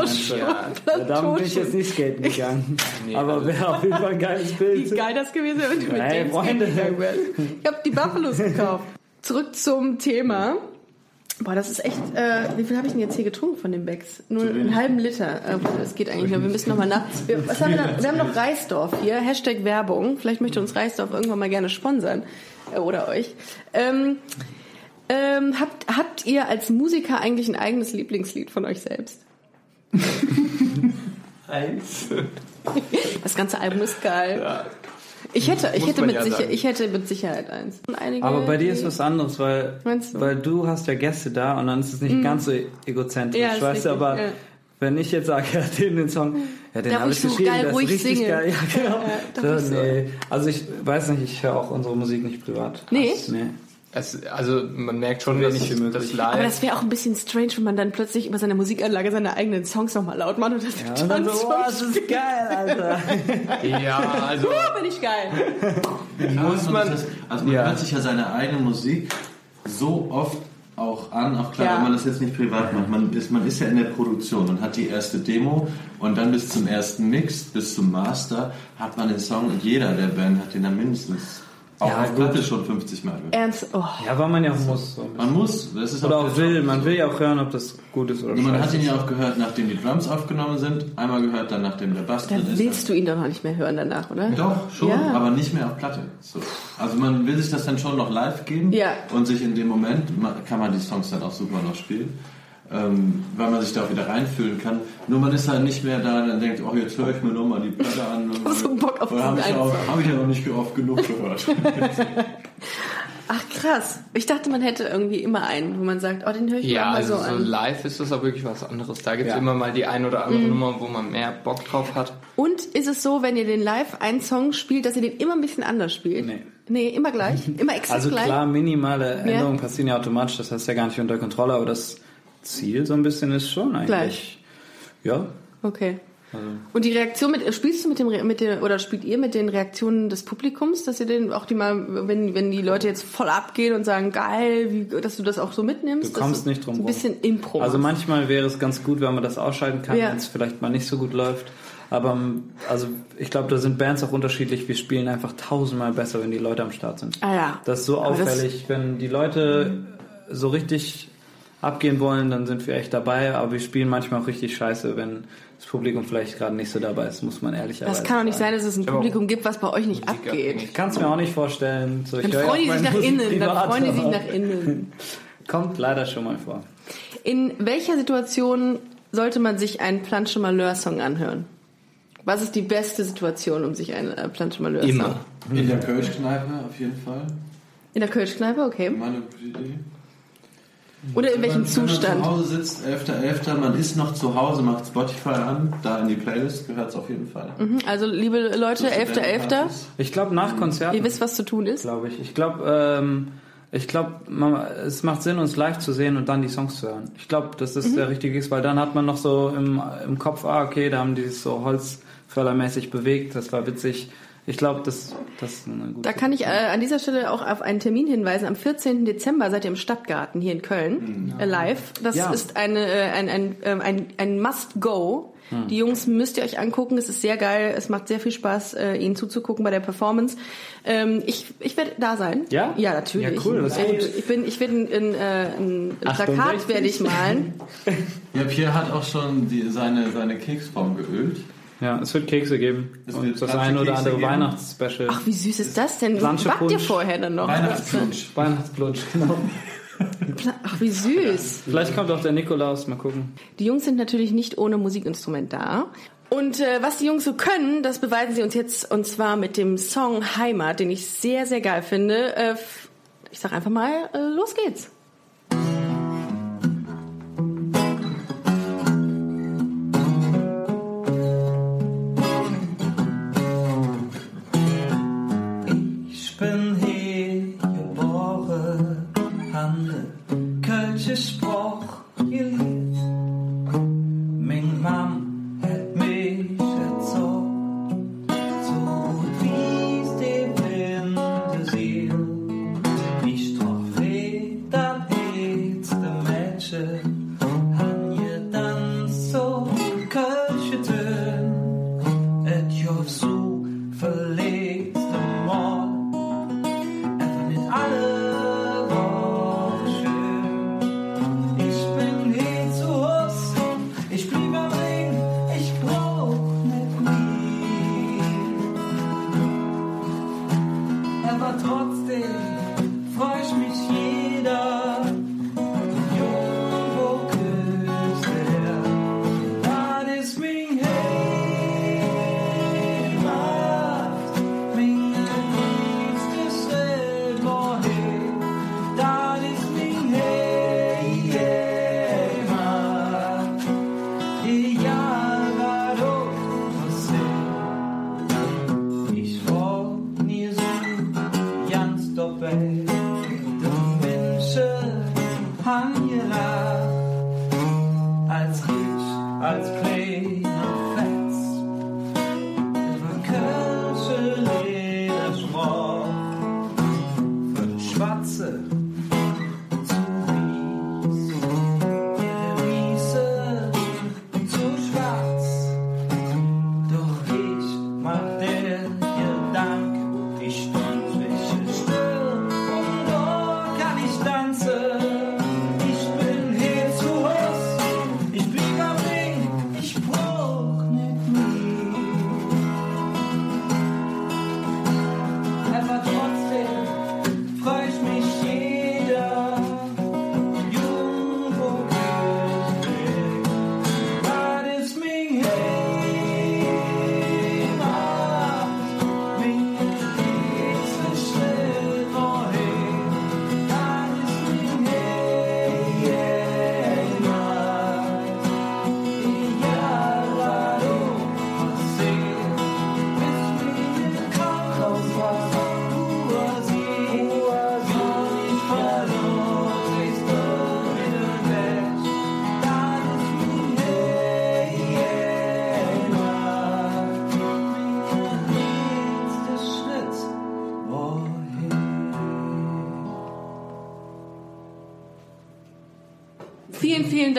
C: da bin ich jetzt nicht skaten gegangen.
D: Nee,
C: aber
D: also-
C: wäre auf jeden Fall ein geiles
B: Wie
C: Bild.
B: geil das gewesen wäre, wenn du mit
C: Hey,
B: dem
C: Freunde.
B: skaten gegangen wärst. Ich habe die Buffalos gekauft. Zurück zum Thema. Boah, das ist echt. Äh, wie viel habe ich denn jetzt hier getrunken von den Becks? Nur einen halben Liter. Äh, das geht eigentlich noch. Wir müssen noch mal nach. Wir, was haben wir, da? wir haben noch Reisdorf hier. Hashtag Werbung. Vielleicht möchte uns Reisdorf irgendwann mal gerne sponsern. Äh, oder euch. Ähm, ähm, habt, habt ihr als Musiker eigentlich ein eigenes Lieblingslied von euch selbst?
D: Eins.
B: Das ganze Album ist geil.
D: Ja.
B: Ich hätte, ich hätte mit
D: ja
B: Sicher, ich hätte mit Sicherheit eins. Einige,
C: Aber bei dir ist was anderes, weil,
B: du?
C: weil du hast ja Gäste da und dann ist es nicht ganz so egozentrisch,
B: Mhm. Ja,
C: weißt du, aber
B: ja.
C: wenn ich jetzt sage, ja, den, den Song, ja, den habe
B: ich
C: geschrieben,
B: geil
C: der
B: ruhig
C: ist richtig
B: singe.
C: geil. Ja, genau.
B: Ja, darf ich
C: so,
B: so.
C: nee. Also ich weiß nicht, ich höre auch unsere Musik nicht privat.
B: Nee?
C: Nee.
D: Es, also man merkt schon, dass
C: wie
D: das,
C: möglich.
D: das live.
B: Aber das wäre auch ein bisschen strange, wenn man dann plötzlich über seine Musikanlage seine eigenen Songs nochmal laut macht und das
C: Ja, dann so, oh, das ist geil, Alter.
D: ja, also
B: Oh, bin ich geil.
D: muss
E: Und
D: man.
E: das ist, also man
D: Ja.
E: hört sich ja seine eigene Musik so oft auch an, auch klar,
B: Ja.
E: wenn man das jetzt nicht privat macht. Man ist, man ist ja in der Produktion und hat die erste Demo und dann bis zum ersten Mix, bis zum Master, hat man den Song und jeder der Band hat den dann mindestens auch
C: Ja.
E: Platte schon 50 Mal gehört.
B: Ernst, oh.
C: Ja, weil man ja auch muss. So.
E: Man muss, das ist
C: Oder
E: auch
C: auch will,
E: Job.
C: man will ja auch hören, ob das gut ist oder
E: Und man hat ihn ja auch gehört, nachdem die Drums aufgenommen sind. Einmal gehört, dann nachdem der Bass
B: Dann
E: drin ist.
B: willst du ihn doch noch nicht mehr hören danach, oder?
E: Doch, schon,
B: Ja.
E: aber nicht mehr auf Platte. So. Also man will sich das dann schon noch live geben
B: Ja.
E: und sich in dem Moment kann man die Songs dann auch super noch spielen, ähm, weil man sich da auch wieder reinfühlen kann. Nur man ist halt nicht mehr da und dann denkt, oh jetzt höre ich mir nochmal die Platte an.
B: hab so Bock auf
E: Oder habe ich, ja auch- hab ich ja noch nicht oft genug gehört.
B: Ach krass. Ich dachte, man hätte irgendwie immer einen, wo man sagt, oh, den höre ich mir
D: Ja,
B: mal
D: also
B: so
D: so
B: an.
D: live ist das auch wirklich was anderes. Da gibt es
C: Ja.
D: immer mal die ein oder andere Nummer, wo man mehr Bock drauf hat.
B: Und ist es so, wenn ihr den live einen Song spielt, dass ihr den immer ein bisschen anders spielt?
C: Nee.
B: Nee, immer gleich? Immer exakt
C: Also
B: gleich?
C: klar, minimale Änderungen passieren ja automatisch, das heißt ja gar nicht unter Kontrolle, aber das Ziel so ein bisschen ist schon eigentlich.
B: Gleich.
C: Ja.
B: Okay. Und die Reaktion mit, spielst du mit dem, mit der, oder spielt ihr mit den Reaktionen des Publikums, dass ihr den auch die mal, wenn, wenn die Leute jetzt voll abgehen und sagen, geil, wie, dass du das auch so mitnimmst?
C: Du kommst nicht drum
B: so Ein bisschen Impro.
C: Also manchmal wäre es ganz gut, wenn man das ausschalten kann,
B: Ja.
C: wenn es vielleicht mal nicht so gut läuft. Aber ähm, also ich glaube, da sind Bands auch unterschiedlich. Wir spielen einfach tausendmal besser, wenn die Leute am Start sind.
B: Ah ja.
C: Das ist so
B: Aber
C: auffällig. wenn die Leute so richtig abgehen wollen, dann sind wir echt dabei. Aber wir spielen manchmal auch richtig scheiße, wenn das Publikum vielleicht gerade nicht so dabei ist, muss man ehrlicherweise
B: Das kann doch nicht sein,
C: sagen.
B: dass es ein Publikum gibt, was bei euch nicht abgeht.
D: Musikabhängig.
C: Ich kann es mir auch nicht vorstellen. So,
B: Dann freuen die
C: auch
B: sich nach
C: Musik
B: innen. Dann freuen die sich nach innen.
C: Kommt leider schon mal vor.
B: In welcher Situation sollte man sich einen Planche Malheur-Song anhören? Was ist die beste Situation, um sich einen äh, Planche Malheur-Song?
D: Immer.
E: In der Kölschkneipe auf jeden Fall.
B: In der Kölschkneipe, okay.
E: Meine gute Idee.
B: Oder in welchem
E: Wenn man- Wenn man
B: Zustand?
E: zu Hause sitzt, 11.11., man ist noch zu Hause, macht Spotify an, da in die Playlist gehört es auf jeden Fall.
B: Mhm, Also, liebe Leute,
E: Zu
B: 11.11.,
E: Studentenpartys.
C: Ich glaube, nach Konzerten.
B: ihr wisst, was zu tun ist.
C: glaube ich. Ich glaube, ähm, ich glaube, es macht Sinn, uns live zu sehen und dann die Songs zu hören. Ich glaube, dass das
B: Mhm.
C: der richtige ist, weil dann hat man noch so im, im Kopf, ah, okay, da haben die sich so holzfällermäßig bewegt, das war witzig. Ich glaube, das, das ist eine gute
B: Da kann ich äh, an dieser Stelle auch auf einen Termin hinweisen. Am 14. Dezember seid ihr im Stadtgarten hier in Köln äh, live. Das
C: Ja.
B: ist eine, äh, ein, ein, ähm, ein, ein Must-Go.
C: Hm.
B: Die Jungs müsst ihr euch angucken. Es ist sehr geil. Es macht sehr viel Spaß, äh, ihnen zuzugucken bei der Performance. Ähm, ich ich werde da sein.
C: Ja?
B: Ja, natürlich.
C: Ja, cool. Das
B: Und ich bin, ich werde ein, ein, äh, ein Plakat
C: 68?
B: werde ich malen.
E: Ja, Pierre hat auch schon die, seine, seine Keksform geölt.
C: Ja, es wird Kekse geben.
E: Es
C: und
E: wird
C: das eine oder
E: geben.
C: andere Weihnachtsspecial.
B: Ach, wie süß ist das denn?
C: Planche
B: Backt ihr vorher dann noch?
E: Weihnachtslunch.
C: Weihnachtsplunsch, genau.
B: Ach, wie süß.
C: Vielleicht kommt auch der Nikolaus, mal gucken.
B: Die Jungs sind natürlich nicht ohne Musikinstrument da. Und äh, was die Jungs so können, das beweisen sie uns jetzt und zwar mit dem Song Heimat, den ich sehr, sehr geil finde. Äh, ich sag einfach mal, äh, los geht's.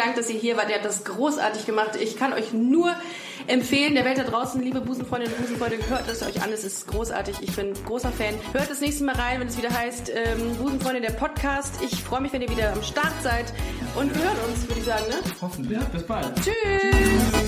B: Dank, dass ihr hier wart. Ihr habt das großartig gemacht. Ich kann euch nur empfehlen, der Welt da draußen, liebe Busenfreundinnen und Busenfreunde, hört es euch an. Es ist großartig. Ich bin großer Fan. Hört das nächste Mal rein, wenn es wieder heißt ähm, Busenfreundin der Podcast. Ich freue mich, wenn ihr wieder am Start seid. Und wir hören uns, würde ich sagen. Ne?
C: Hoffentlich. Bis bald.
B: Tschüss.
F: Na,